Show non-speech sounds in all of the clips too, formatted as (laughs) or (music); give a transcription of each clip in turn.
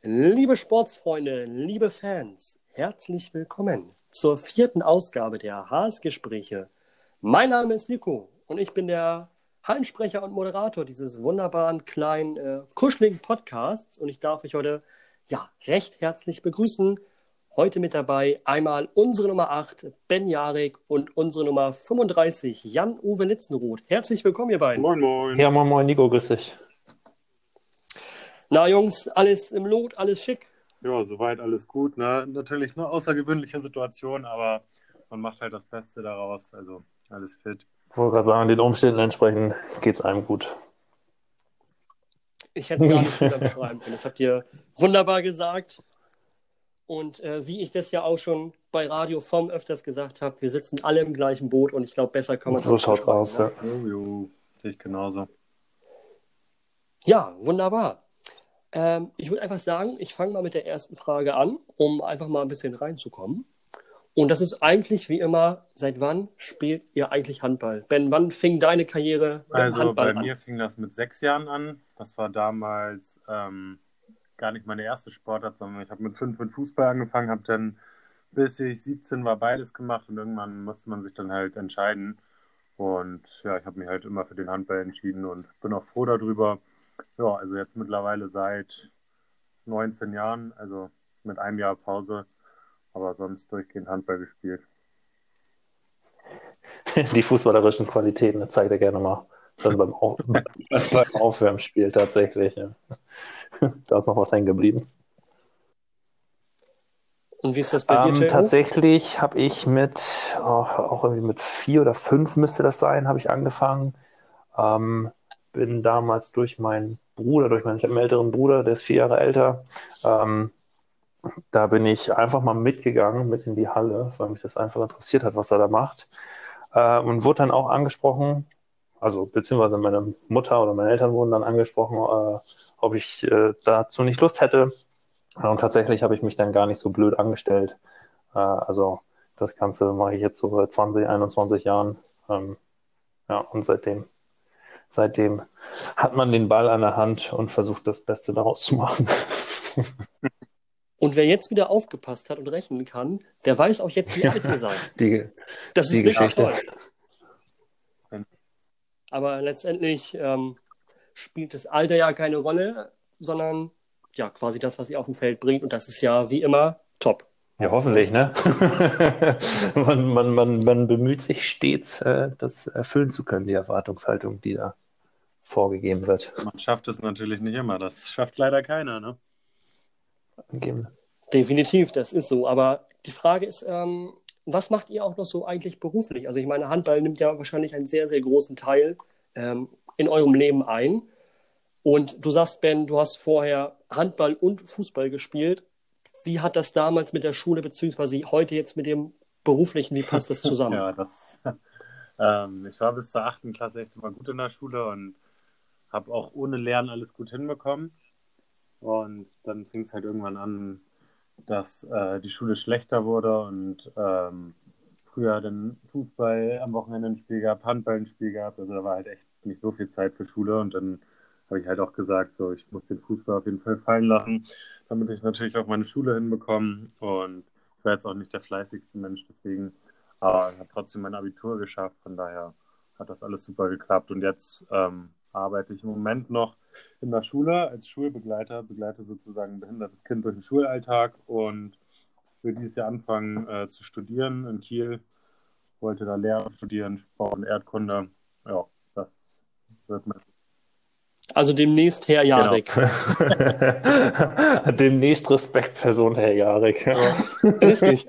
Liebe Sportsfreunde, liebe Fans, herzlich willkommen zur vierten Ausgabe der Haas-Gespräche. Mein Name ist Nico und ich bin der Hallensprecher und Moderator dieses wunderbaren kleinen äh, kuscheligen Podcasts und ich darf euch heute ja recht herzlich begrüßen. Heute mit dabei einmal unsere Nummer 8, Ben Jarek und unsere Nummer 35, Jan-Uwe Litzenroth. Herzlich willkommen, ihr beiden. Moin, moin. Ja, moin, moin, Nico, grüß dich. Na, Jungs, alles im Lot, alles schick. Ja, soweit alles gut. Ne? Natürlich eine außergewöhnliche Situation, aber man macht halt das Beste daraus. Also alles fit. Ich wollte gerade sagen, den Umständen entsprechend geht es einem gut. Ich hätte es gar nicht schöner beschreiben können. Das habt ihr wunderbar gesagt. Und äh, wie ich das ja auch schon bei Radio vom öfters gesagt habe, wir sitzen alle im gleichen Boot und ich glaube, besser kann man es So schaut's aus, ja. Jo, jo. Sehe ich genauso. Ja, wunderbar. Ähm, ich würde einfach sagen, ich fange mal mit der ersten Frage an, um einfach mal ein bisschen reinzukommen. Und das ist eigentlich wie immer, seit wann spielt ihr eigentlich Handball? Ben, wann fing deine Karriere mit Also Handball bei mir fing das mit sechs Jahren an. Das war damals ähm, gar nicht meine erste Sportart, sondern ich habe mit fünf mit Fußball angefangen, habe dann bis ich 17 war beides gemacht und irgendwann musste man sich dann halt entscheiden. Und ja, ich habe mich halt immer für den Handball entschieden und bin auch froh darüber. Ja, also jetzt mittlerweile seit 19 Jahren, also mit einem Jahr Pause, aber sonst durchgehend Handball gespielt. (laughs) Die fußballerischen Qualitäten, das zeigt er gerne mal dann (laughs) beim, Auf beim Aufwärmspiel tatsächlich. Ja. (laughs) Da ist noch was hängen geblieben. Und wie ist das bei dir, Ähm, tatsächlich habe ich mit, oh, auch irgendwie mit vier oder fünf müsste das sein, habe ich angefangen. Ähm, bin damals durch meinen Bruder, durch meinen, älteren Bruder, der ist vier Jahre älter. Ähm, da bin ich einfach mal mitgegangen, mit in die Halle, weil mich das einfach interessiert hat, was er da macht. Äh, und wurde dann auch angesprochen, also beziehungsweise meine Mutter oder meine Eltern wurden dann angesprochen, äh, ob ich äh, dazu nicht Lust hätte. Und tatsächlich habe ich mich dann gar nicht so blöd angestellt. Äh, also das Ganze mache ich jetzt so seit 20, 21 Jahren. Ähm, ja, und seitdem, seitdem hat man den Ball an der Hand und versucht das Beste daraus zu machen. (laughs) Und wer jetzt wieder aufgepasst hat und rechnen kann, der weiß auch jetzt, wie alt ihr seid. Die, Das ist wirklich Geschichte. toll. Aber letztendlich ähm, spielt das Alter ja keine Rolle, sondern ja quasi das, was ihr auf dem Feld bringt. Und das ist ja wie immer top. ja, hoffentlich, ne? (laughs) man, man, man, man bemüht sich stets, äh, das erfüllen zu können, die Erwartungshaltung, die da vorgegeben wird. Man schafft es natürlich nicht immer. Das schafft leider keiner, ne? Angeben. Definitiv, das ist so. Aber die Frage ist, ähm, was macht ihr auch noch so eigentlich beruflich? Also ich meine, Handball nimmt ja wahrscheinlich einen sehr, sehr großen Teil ähm, in eurem Leben ein. Und du sagst, Ben, du hast vorher Handball und Fußball gespielt. Wie hat das damals mit der Schule, beziehungsweise heute jetzt mit dem beruflichen, wie passt das (laughs) zusammen? Ja, das. (laughs) ähm, ich war bis zur achten Klasse echt immer gut in der Schule und habe auch ohne Lernen alles gut hinbekommen. Und dann fing es halt irgendwann an, dass äh, die Schule schlechter wurde und ähm, früher dann Fußball am Wochenende ein Spiel gab, Handball ein Spiel gab. Also da war halt echt nicht so viel Zeit für Schule und dann habe ich halt auch gesagt, so ich muss den Fußball auf jeden Fall fallen lassen, damit ich natürlich auch meine Schule hinbekomme. Und ich war jetzt auch nicht der fleißigste Mensch, deswegen, aber ich habe trotzdem mein Abitur geschafft, von daher hat das alles super geklappt. Und jetzt ähm, arbeite ich im Moment noch in der Schule als Schulbegleiter, begleite sozusagen ein behindertes Kind durch den Schulalltag und will dieses Jahr anfangen äh, zu studieren in Kiel. Wollte da Lehramt studieren, Bau- und Erdkunde. Ja, das wird mein Also demnächst Herr Jarek. (laughs) Demnächst Respektperson, Herr Jarek. (laughs) Richtig.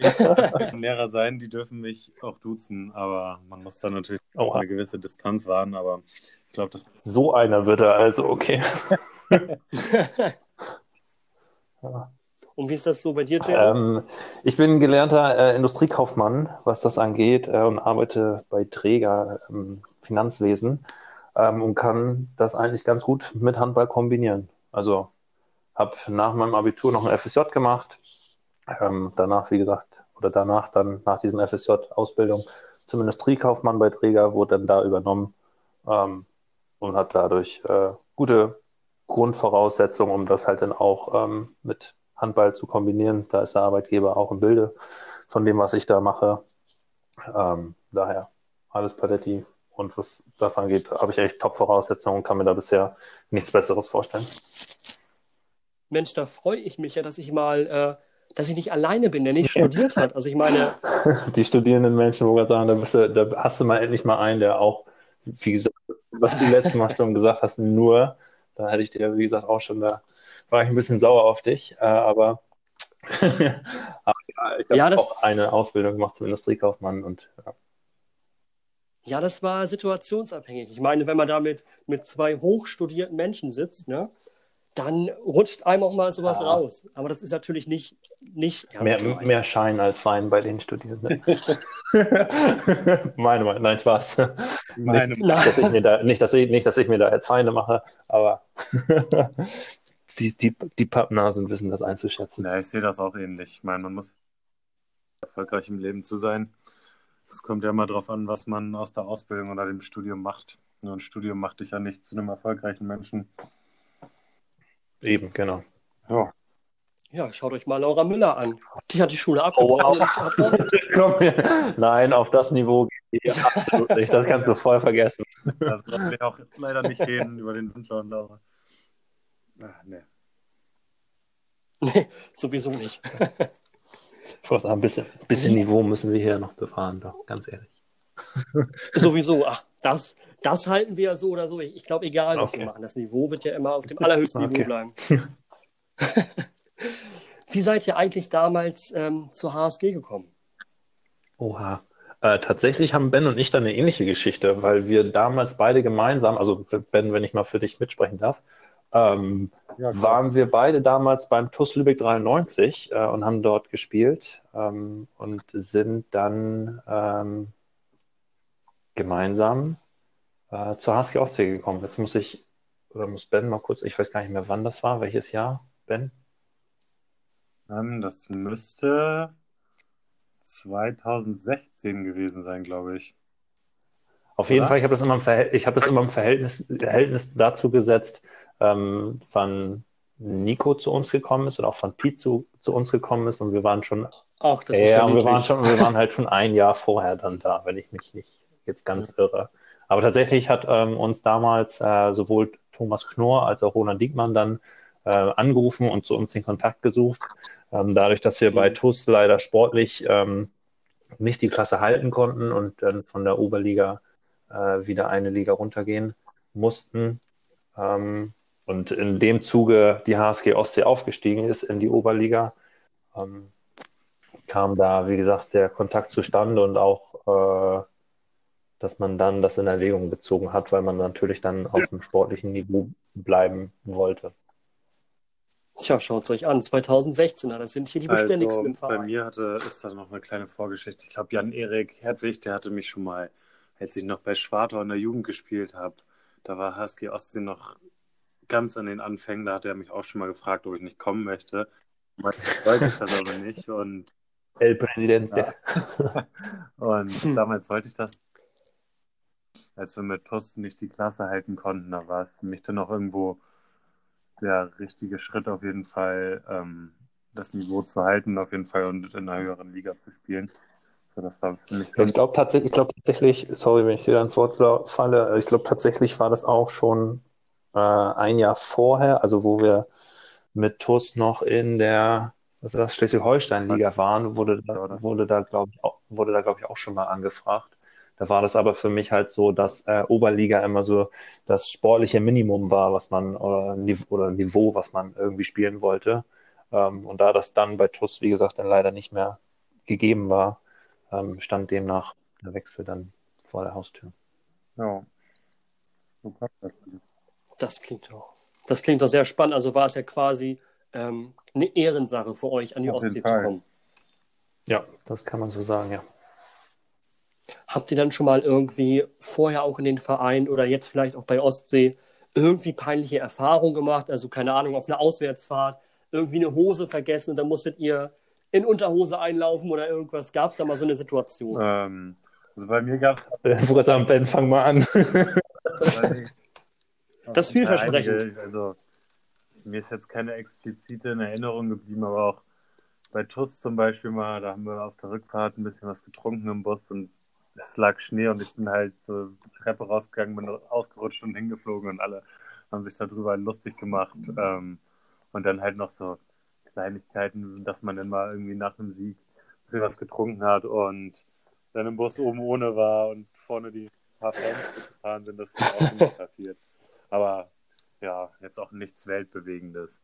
Lehrer sein, die dürfen mich auch duzen, aber man muss da natürlich auch eine gewisse Distanz wahren, aber glaube, das So einer wird er also, okay. (laughs) Und wie ist das so bei dir, Jay? Ähm, ich bin gelernter äh, Industriekaufmann, was das angeht, äh, und arbeite bei Träger im Finanzwesen ähm, und kann das eigentlich ganz gut mit Handball kombinieren. Also habe nach meinem Abitur noch ein FSJ gemacht, ähm, danach, wie gesagt, oder danach dann nach diesem FSJ Ausbildung zum Industriekaufmann bei Träger, wurde dann da übernommen ähm, und hat dadurch äh, gute Grundvoraussetzungen, um das halt dann auch ähm, mit Handball zu kombinieren. Da ist der Arbeitgeber auch im Bilde von dem, was ich da mache. Ähm, daher alles Paletti. Und was das angeht, habe ich echt Top-Voraussetzungen und kann mir da bisher nichts Besseres vorstellen. Mensch, da freue ich mich ja, dass ich mal, äh, dass ich nicht alleine bin, der nicht studiert hat. Also ich meine. (laughs) Die studierenden Menschen, wo wir sagen, da, du, da hast du mal endlich mal einen, der auch, wie gesagt, was du letztes Mal schon gesagt hast, nur, da hätte ich dir, wie gesagt, auch schon, da war ich ein bisschen sauer auf dich, äh, aber, (laughs) aber ja, ich habe ja, auch eine Ausbildung gemacht zum Industriekaufmann und ja. Ja, das war situationsabhängig. Ich meine, wenn man da mit, mit zwei hochstudierten Menschen sitzt, ne, dann rutscht einem auch mal sowas ja. raus. Aber das ist natürlich nicht, nicht mehr, mehr Schein als Wein bei den Studierenden. (laughs) Meine Meinung, nein, Spaß. Meine nicht, dass ich mir da, nicht, dass ich, nicht, dass ich mir da jetzt Feinde mache, aber (laughs) die, die, die Pappnasen wissen das einzuschätzen. Ja, ich sehe das auch ähnlich. Ich meine, man muss erfolgreich im Leben zu sein. Es kommt ja immer darauf an, was man aus der Ausbildung oder dem Studium macht. Nur ein Studium macht dich ja nicht zu einem erfolgreichen Menschen. Eben, genau. Ja. Ja, schaut euch mal Laura Müller an. Die hat die Schule abgebrochen. Oh, (laughs) Nein, auf das Niveau geht die absolut nicht. Das kannst du voll vergessen. Das wollen wir auch leider nicht reden über den Windler und Laura. Ach, nee. Nee, sowieso nicht. Ich wollte sagen, ein bisschen, ein bisschen Niveau müssen wir hier noch bewahren, doch, ganz ehrlich. Sowieso, ach, das, das halten wir ja so oder so. Ich, ich glaube, egal, was okay. wir machen, das Niveau wird ja immer auf dem allerhöchsten okay. Niveau bleiben. (laughs) (laughs) Wie seid ihr eigentlich damals ähm, zur HSG gekommen? Oha. Äh, tatsächlich haben Ben und ich da eine ähnliche Geschichte, weil wir damals beide gemeinsam, also Ben, wenn ich mal für dich mitsprechen darf, ähm, ja, waren wir beide damals beim TUS Lübeck 93 äh, und haben dort gespielt ähm, und sind dann ähm, gemeinsam äh, zur HSG Ostsee gekommen. Jetzt muss ich, oder muss Ben mal kurz, ich weiß gar nicht mehr, wann das war, welches Jahr, Ben? Ähm, das müsste 2016 gewesen sein, glaube ich. Auf jeden Fall, ich habe das immer im, Verhält ich hab das immer im Verhältnis, Verhältnis dazu gesetzt, ähm, wann Nico zu uns gekommen ist und auch von Pete zu, zu uns gekommen ist und wir waren schon auch das ist ja, ja wir waren schon wir waren halt schon ein Jahr vorher dann da, wenn ich mich nicht jetzt ganz ja. irre. Aber tatsächlich hat ähm, uns damals äh, sowohl Thomas Knorr als auch Roland Diekmann dann äh, angerufen und zu uns den Kontakt gesucht. Ähm, dadurch, dass wir bei TUS leider sportlich ähm, nicht die Klasse halten konnten und dann von der Oberliga äh, wieder eine Liga runtergehen mussten. Ähm, und in dem Zuge die HSG Ostsee aufgestiegen ist in die Oberliga, ähm, kam da, wie gesagt, der Kontakt zustande und auch, äh, dass man dann das in Erwägung gezogen hat, weil man natürlich dann auf dem sportlichen Niveau bleiben wollte. Tja, schaut es euch an, 2016er, das sind hier die beständigsten also, im Verein. Bei mir hatte, ist da noch eine kleine Vorgeschichte. Ich glaube, Jan-Erik Hertwig, der hatte mich schon mal, als ich noch bei Schwartau in der Jugend gespielt habe, da war HSG Ostsee noch ganz an den Anfängen, da hat er mich auch schon mal gefragt, ob ich nicht kommen möchte. Meistens wollte ich das aber nicht und El Presidente. Ja. (laughs) und (laughs) damals wollte ich das. Als wir mit Posten nicht die Klasse halten konnten, da war es für mich dann auch irgendwo der richtige Schritt auf jeden Fall, ähm, das Niveau zu halten, auf jeden Fall und in einer höheren Liga zu spielen. So, das war für mich ich glaube tatsächlich, glaub, tatsächlich, sorry, wenn ich dir ans Wort falle, ich glaube tatsächlich war das auch schon äh, ein Jahr vorher, also wo wir mit TUS noch in der das Schleswig-Holstein-Liga waren, wurde da, wurde da glaube ich, auch, wurde da, glaube ich, auch schon mal angefragt. Da war das aber für mich halt so, dass äh, Oberliga immer so das sportliche Minimum war, was man, oder, oder Niveau, was man irgendwie spielen wollte. Ähm, und da das dann bei TUS, wie gesagt, dann leider nicht mehr gegeben war, ähm, stand demnach der Wechsel dann vor der Haustür. Ja. Super. Das klingt doch. Das klingt doch sehr spannend. Also war es ja quasi ähm, eine Ehrensache für euch, an die Auf Ostsee zu kommen. Ja, das kann man so sagen, ja. Habt ihr dann schon mal irgendwie vorher auch in den Verein oder jetzt vielleicht auch bei Ostsee irgendwie peinliche Erfahrungen gemacht? Also keine Ahnung, auf einer Auswärtsfahrt irgendwie eine Hose vergessen und dann musstet ihr in Unterhose einlaufen oder irgendwas? Gab es da mal so eine Situation? Ähm, Also bei mir gab es. (laughs) Sagen, Ben, fang mal an. (laughs) das ist vielversprechend. Also, mir ist jetzt keine explizite in Erinnerung geblieben, aber auch bei TUS zum Beispiel mal, da haben wir auf der Rückfahrt ein bisschen was getrunken im Bus und es lag Schnee und ich bin halt so die Treppe rausgegangen, bin ausgerutscht und hingeflogen und alle haben sich darüber lustig gemacht. Ähm, und dann halt noch so Kleinigkeiten, dass man dann mal irgendwie nach dem Sieg was getrunken hat und dann im Bus oben ohne war und vorne die paar Fans gefahren sind, das ist auch nicht (laughs) passiert. Aber ja, jetzt auch nichts Weltbewegendes.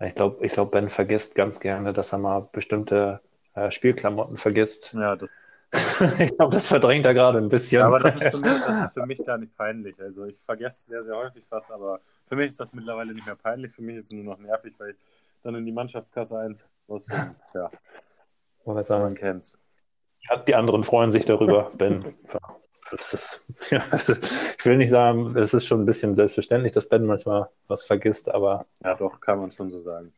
Ich glaube, ich glaub, Ben vergisst ganz gerne, dass er mal bestimmte äh, Spielklamotten vergisst. Ja, das (laughs) ich glaube, das verdrängt er gerade ein bisschen. aber das ist, mich, das ist, für mich, gar nicht peinlich. Also ich vergesse sehr, sehr häufig was, aber für mich ist das mittlerweile nicht mehr peinlich. Für mich ist es nur noch nervig, weil ich dann in die Mannschaftskasse eins muss. Und, ja, man kennt's. Die anderen freuen sich darüber, (laughs) Ben. Ist, ja, ich will nicht sagen, es ist schon ein bisschen selbstverständlich, dass Ben manchmal was vergisst, aber. Ja, doch, kann man schon so sagen.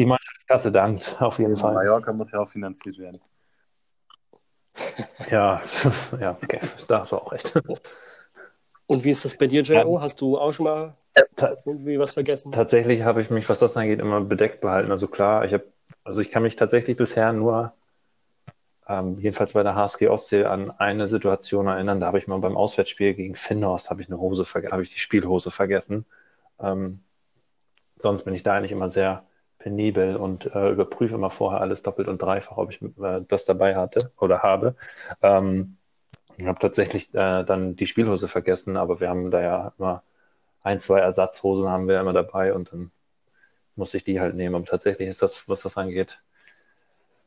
Die Mannschaftskasse dankt, auf jeden Fall. Mallorca muss ja auch finanziert werden. (laughs) Ja, (laughs) ja, okay, da hast du auch recht. Und wie ist das bei dir, J.O.? Hast du auch schon mal irgendwie was vergessen? Tatsächlich habe ich mich, was das angeht, immer bedeckt behalten. Also klar, ich habe, also ich kann mich tatsächlich bisher nur, ähm, jedenfalls bei der HSG Ostsee, an eine Situation erinnern. Da habe ich mal beim Auswärtsspiel gegen Finnhorst habe ich eine Hose habe ich die Spielhose vergessen. Ähm, sonst bin ich da eigentlich immer sehr penibel und äh, überprüfe immer vorher alles doppelt und dreifach, ob ich äh, das dabei hatte oder habe. Ähm, ich habe tatsächlich äh, dann die Spielhose vergessen, aber wir haben da ja immer ein, zwei Ersatzhosen haben wir immer dabei und dann muss ich die halt nehmen. Aber tatsächlich ist das, was das angeht,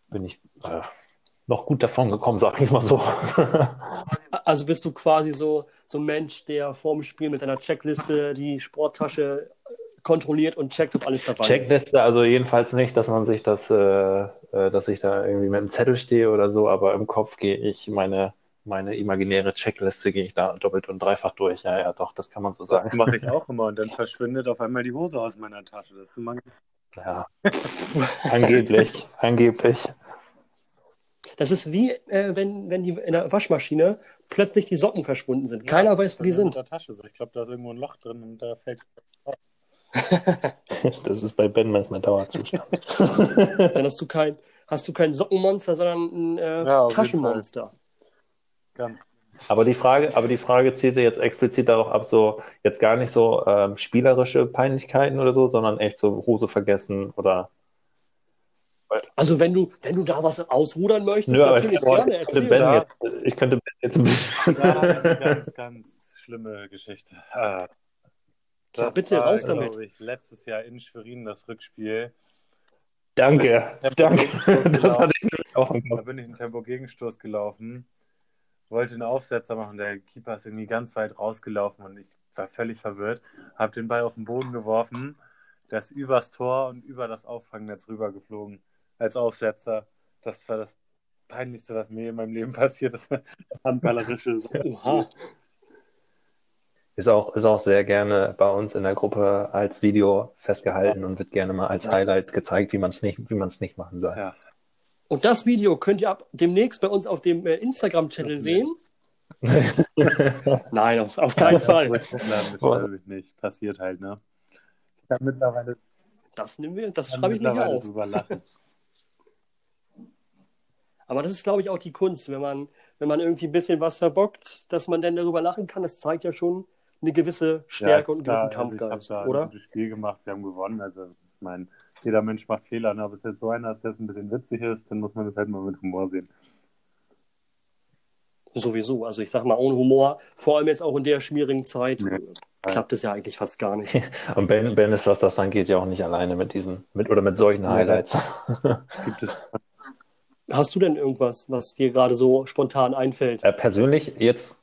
bin ich äh, noch gut davon gekommen, sag ich mal so. (laughs) also bist du quasi so, so ein Mensch, der vorm Spiel mit seiner Checkliste die Sporttasche kontrolliert und checkt, ob alles dabei Checkliste, ist. Checkliste also jedenfalls nicht, dass man sich das, äh, äh, dass ich da irgendwie mit einem Zettel stehe oder so, aber im Kopf gehe ich meine, meine imaginäre Checkliste gehe ich da doppelt und dreifach durch. Ja, ja, doch, das kann man so sagen. Das mache ich auch (laughs) immer und dann verschwindet auf einmal die Hose aus meiner Tasche. Das ist immer... Ja, angeblich, (laughs) angeblich. Das ist wie, äh, wenn, wenn die in der Waschmaschine plötzlich die Socken verschwunden sind. Keiner ja, weiß, wo die sind. In der Tasche so. Ich glaube, da ist irgendwo ein Loch drin und da fällt (laughs) das ist bei Ben manchmal Dauerzustand. (laughs) Dann hast du kein, hast du kein Sockenmonster, sondern ein äh, ja, Taschenmonster. Ganz. Aber die Frage, aber die Frage zielte jetzt explizit darauf ab, so jetzt gar nicht so ähm, spielerische Peinlichkeiten oder so, sondern echt so Hose vergessen oder. Also wenn du, wenn du da was ausrudern möchtest, Nö, natürlich ich, gerne ich könnte, ben jetzt, ich könnte Ben jetzt ein bisschen. Ja, ganz, ganz schlimme Geschichte. Ah. Ja, bitte, war, raus damit. Ich, letztes Jahr in Schwerin das Rückspiel. Danke, danke. Das hatte ich auch im Kopf. Da bin ich einen Tempo-Gegenstoß gelaufen, wollte einen Aufsetzer machen. Der Keeper ist irgendwie ganz weit rausgelaufen und ich war völlig verwirrt. Habe den Ball auf den Boden geworfen, das übers Tor und über das Auffangnetz rübergeflogen als Aufsetzer. Das war das Peinlichste, was mir in meinem Leben passiert ist. (laughs) Handballerische. Oha. Ist auch, ist auch sehr gerne bei uns in der Gruppe als Video festgehalten und wird gerne mal als Highlight gezeigt, wie man es nicht, wie man es nicht machen soll. Ja. Und das Video könnt ihr ab demnächst bei uns auf dem äh, Instagram-Channel sehen. (laughs) Nein, auf, auf keinen Fall. Nein, nicht. Passiert halt, ne? Ich habe mittlerweile. Das nehmen wir, das schreibe ich mir auf. (laughs) Aber das ist, glaube ich, auch die Kunst, wenn man, wenn man irgendwie ein bisschen was verbockt, dass man dann darüber lachen kann. Das zeigt ja schon, eine gewisse Stärke ja, und einen gewissen also Kampfgeist, also oder? ein Spiel gemacht, wir haben gewonnen. Also, ich meine, jeder Mensch macht Fehler, ne? aber es jetzt so einer ist, der ein bisschen witzig ist, dann muss man das halt mal mit Humor sehen. Sowieso. Also ich sag mal, ohne Humor, vor allem jetzt auch in der schmierigen Zeit, nee. klappt es ja eigentlich fast gar nicht. (laughs) Und Ben, ben ist, was das angeht, ja auch nicht alleine mit diesen, mit oder mit solchen Highlights. (laughs) Gibt es. Hast du denn irgendwas, was dir gerade so spontan einfällt? Äh, persönlich jetzt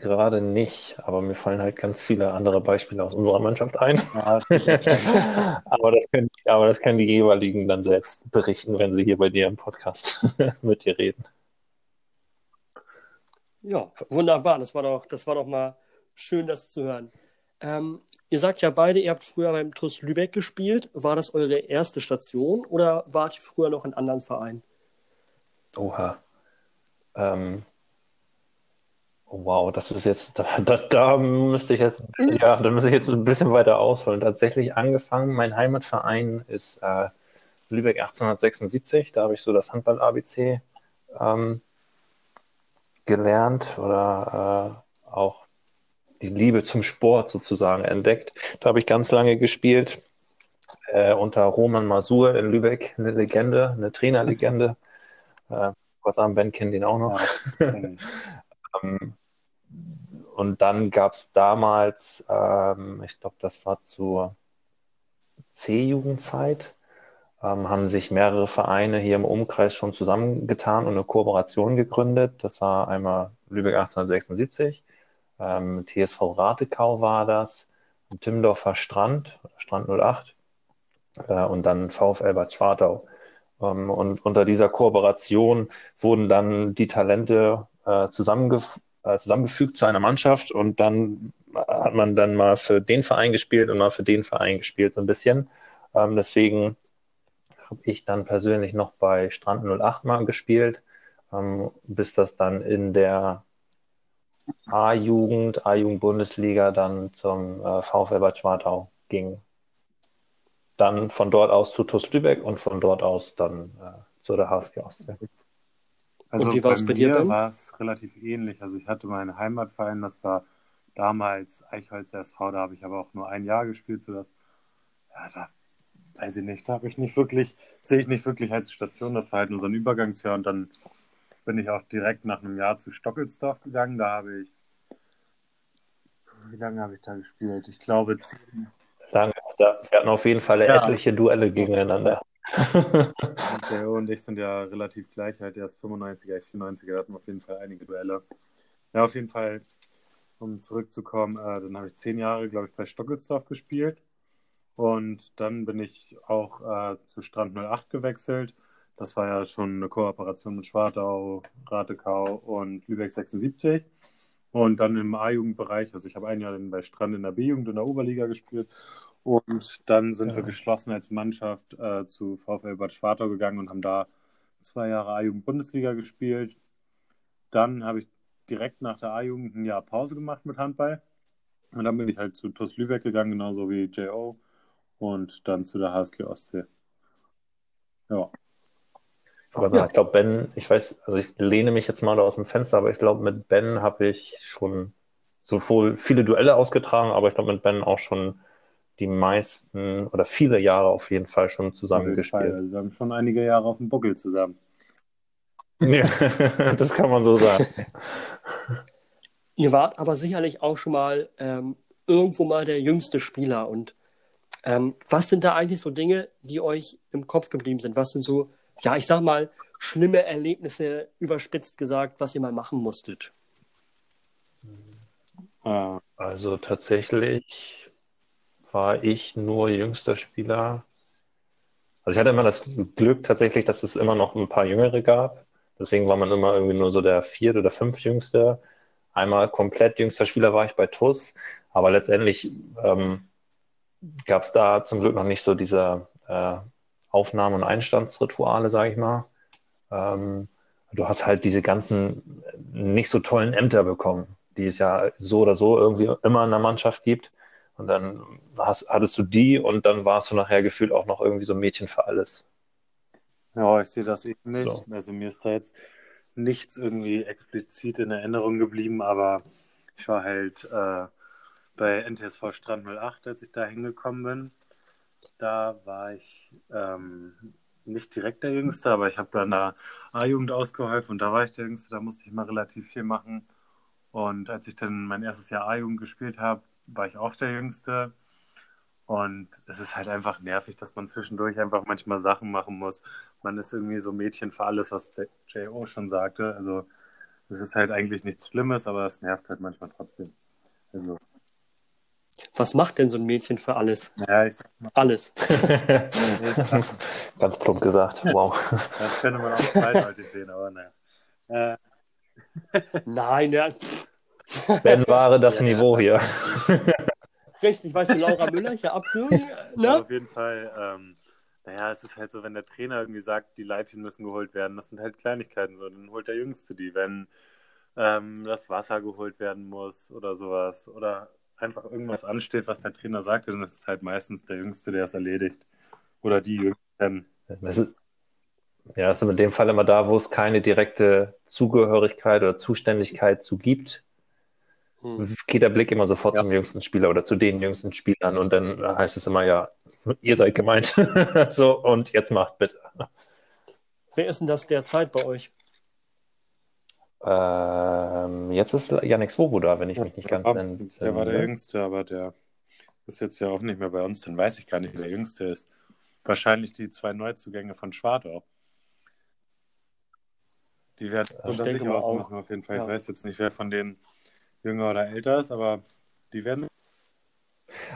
gerade nicht, aber mir fallen halt ganz viele andere Beispiele aus unserer Mannschaft ein. Ja, (laughs) aber, das können, aber das können die jeweiligen dann selbst berichten, wenn sie hier bei dir im Podcast (laughs) mit dir reden. Ja, wunderbar. Das war doch, das war doch mal schön, das zu hören. Ähm, ihr sagt ja beide, ihr habt früher beim TuS Lübeck gespielt. War das eure erste Station oder wart ihr früher noch in anderen Vereinen? Oha. Ähm, oh, wow, das ist jetzt, (laughs) da, da, da müsste ich jetzt, ja, da müsste ich jetzt ein bisschen weiter ausholen. Tatsächlich angefangen, mein Heimatverein ist äh, Lübeck 1876, da habe ich so das Handball-ABC ähm, gelernt oder äh, auch die Liebe zum Sport sozusagen entdeckt. Da habe ich ganz lange gespielt äh, unter Roman Masur in Lübeck, eine Legende, eine Trainerlegende. Äh, was am Ben kennt ihn auch noch. Ja, (laughs) ähm, und dann gab es damals, ähm, ich glaube, das war zur C-Jugendzeit, ähm, haben sich mehrere Vereine hier im Umkreis schon zusammengetan und eine Kooperation gegründet. Das war einmal Lübeck 1876, ähm, TSV Ratekau war das, Timmendorfer Strand, Strand 08 äh, und dann VfL Bad Schwartau. Ähm, und unter dieser Kooperation wurden dann die Talente äh, zusammengef äh, zusammengefügt zu einer Mannschaft und dann hat man dann mal für den Verein gespielt und mal für den Verein gespielt, so ein bisschen. Ähm, deswegen habe ich dann persönlich noch bei Strand 08 mal gespielt, ähm, bis das dann in der A-Jugend, A-Jugend-Bundesliga dann zum äh, VfL Bad Schwartau ging. Dann von dort aus zu TuS Lübeck und von dort aus dann äh, zu der HSG Ostsee. Also und wie war es bei, bei dir? war es relativ ähnlich. Also ich hatte meinen Heimatverein, das war damals Eichholz SV, da habe ich aber auch nur ein Jahr gespielt, sodass, ja, da weiß ich nicht, da habe ich nicht wirklich, sehe ich nicht wirklich als Station, das war halt nur so ein Übergangsjahr und dann bin ich auch direkt nach einem Jahr zu Stockelsdorf gegangen, da habe ich, wie lange habe ich da gespielt? Ich glaube zehn. Lange, wir hatten auf jeden Fall ja. etliche Duelle gegeneinander. (laughs) und der und ich sind ja relativ gleich, halt erst 95er, 94er, hatten auf jeden Fall einige Duelle. Ja, auf jeden Fall, um zurückzukommen, äh, dann habe ich zehn Jahre, glaube ich, bei Stockelsdorf gespielt. Und dann bin ich auch äh, zu Strand 08 gewechselt. Das war ja schon eine Kooperation mit Schwartau, Ratekau und Lübeck 76. Und dann im A-Jugendbereich, also ich habe ein Jahr bei Strand in der B-Jugend in der Oberliga gespielt und dann sind ja. wir geschlossen als Mannschaft äh, zu VfL Bad Schwartau gegangen und haben da zwei Jahre A-Jugend-Bundesliga gespielt. Dann habe ich direkt nach der A-Jugend ein Jahr Pause gemacht mit Handball. Und dann bin ich halt zu TuS Lübeck gegangen, genauso wie J.O. Und dann zu der HSG Ostsee. Ja. Aber ja. ich glaube, Ben, ich weiß, also ich lehne mich jetzt mal aus dem Fenster, aber ich glaube, mit Ben habe ich schon sowohl viele Duelle ausgetragen, aber ich glaube, mit Ben auch schon die meisten oder viele Jahre auf jeden Fall schon zusammengespielt. Also wir haben schon einige Jahre auf dem Buckel zusammen. Ja, (laughs) das kann man so sagen. Ihr wart aber sicherlich auch schon mal ähm, irgendwo mal der jüngste Spieler. Und ähm, was sind da eigentlich so Dinge, die euch im Kopf geblieben sind? Was sind so, ja, ich sag mal, schlimme Erlebnisse, überspitzt gesagt, was ihr mal machen musstet? Also tatsächlich war ich nur jüngster Spieler. Also ich hatte immer das Glück tatsächlich, dass es immer noch ein paar Jüngere gab. Deswegen war man immer irgendwie nur so der vierte oder fünf Jüngste. Einmal komplett jüngster Spieler war ich bei TUS, aber letztendlich ähm, gab es da zum Glück noch nicht so diese äh, Aufnahme- und Einstandsrituale, sage ich mal. Ähm, du hast halt diese ganzen nicht so tollen Ämter bekommen, die es ja so oder so irgendwie immer in der Mannschaft gibt. Und dann hast, hattest du die und dann warst du nachher gefühlt auch noch irgendwie so ein Mädchen für alles. Ja, ich sehe das eben nicht. So. Also mir ist da jetzt nichts irgendwie explizit in Erinnerung geblieben, aber ich war halt äh, bei NTSV Strand 08, als ich da hingekommen bin. Da war ich ähm, nicht direkt der Jüngste, aber ich habe dann der A-Jugend ausgeholfen und da war ich der Jüngste, da musste ich mal relativ viel machen. Und als ich dann mein erstes Jahr A-Jugend gespielt habe, war ich auch der Jüngste. Und es ist halt einfach nervig, dass man zwischendurch einfach manchmal Sachen machen muss. Man ist irgendwie so Mädchen für alles, was J.O. schon sagte. Also es ist halt eigentlich nichts Schlimmes, aber es nervt halt manchmal trotzdem. Also. Was macht denn so ein Mädchen für alles? Ja, ich sag mal. Alles. (laughs) Ganz plump gesagt. Wow. Das könnte man auch zweideutig sehen, aber naja. Äh. Nein, ja. (laughs) Ben wahre das Niveau hier. (laughs) Richtig, weißt du, Laura Müller hier abwürgen? Ne? auf jeden Fall, ähm, Naja, es ist halt so, wenn der Trainer irgendwie sagt, die Leibchen müssen geholt werden, das sind halt Kleinigkeiten so, dann holt der Jüngste die. Wenn ähm, das Wasser geholt werden muss oder sowas oder einfach irgendwas ansteht, was der Trainer sagt, dann ist es halt meistens der Jüngste, der es erledigt. Oder die Jüngsten. Das ist, ja, das ist in dem Fall immer da, wo es keine direkte Zugehörigkeit oder Zuständigkeit zu gibt. Hm. Geht der Blick immer sofort ja. zum jüngsten Spieler oder zu den jüngsten Spielern und dann heißt es immer, ja, ihr seid gemeint. (laughs) so, und jetzt macht bitte. Wer ist denn das derzeit bei euch? Ähm, jetzt ist Yannick Svoboda, wenn ich mich nicht ganz entsinne. Der war der Jüngste, aber der ist jetzt ja auch nicht mehr bei uns. Dann weiß ich gar nicht, wer der Jüngste ist. Wahrscheinlich die zwei Neuzugänge von Schwartau. Die werden ja, unter sich ausmachen auf jeden Fall. Ja. Ich weiß jetzt nicht, wer von denen jünger oder älter ist, aber die werden.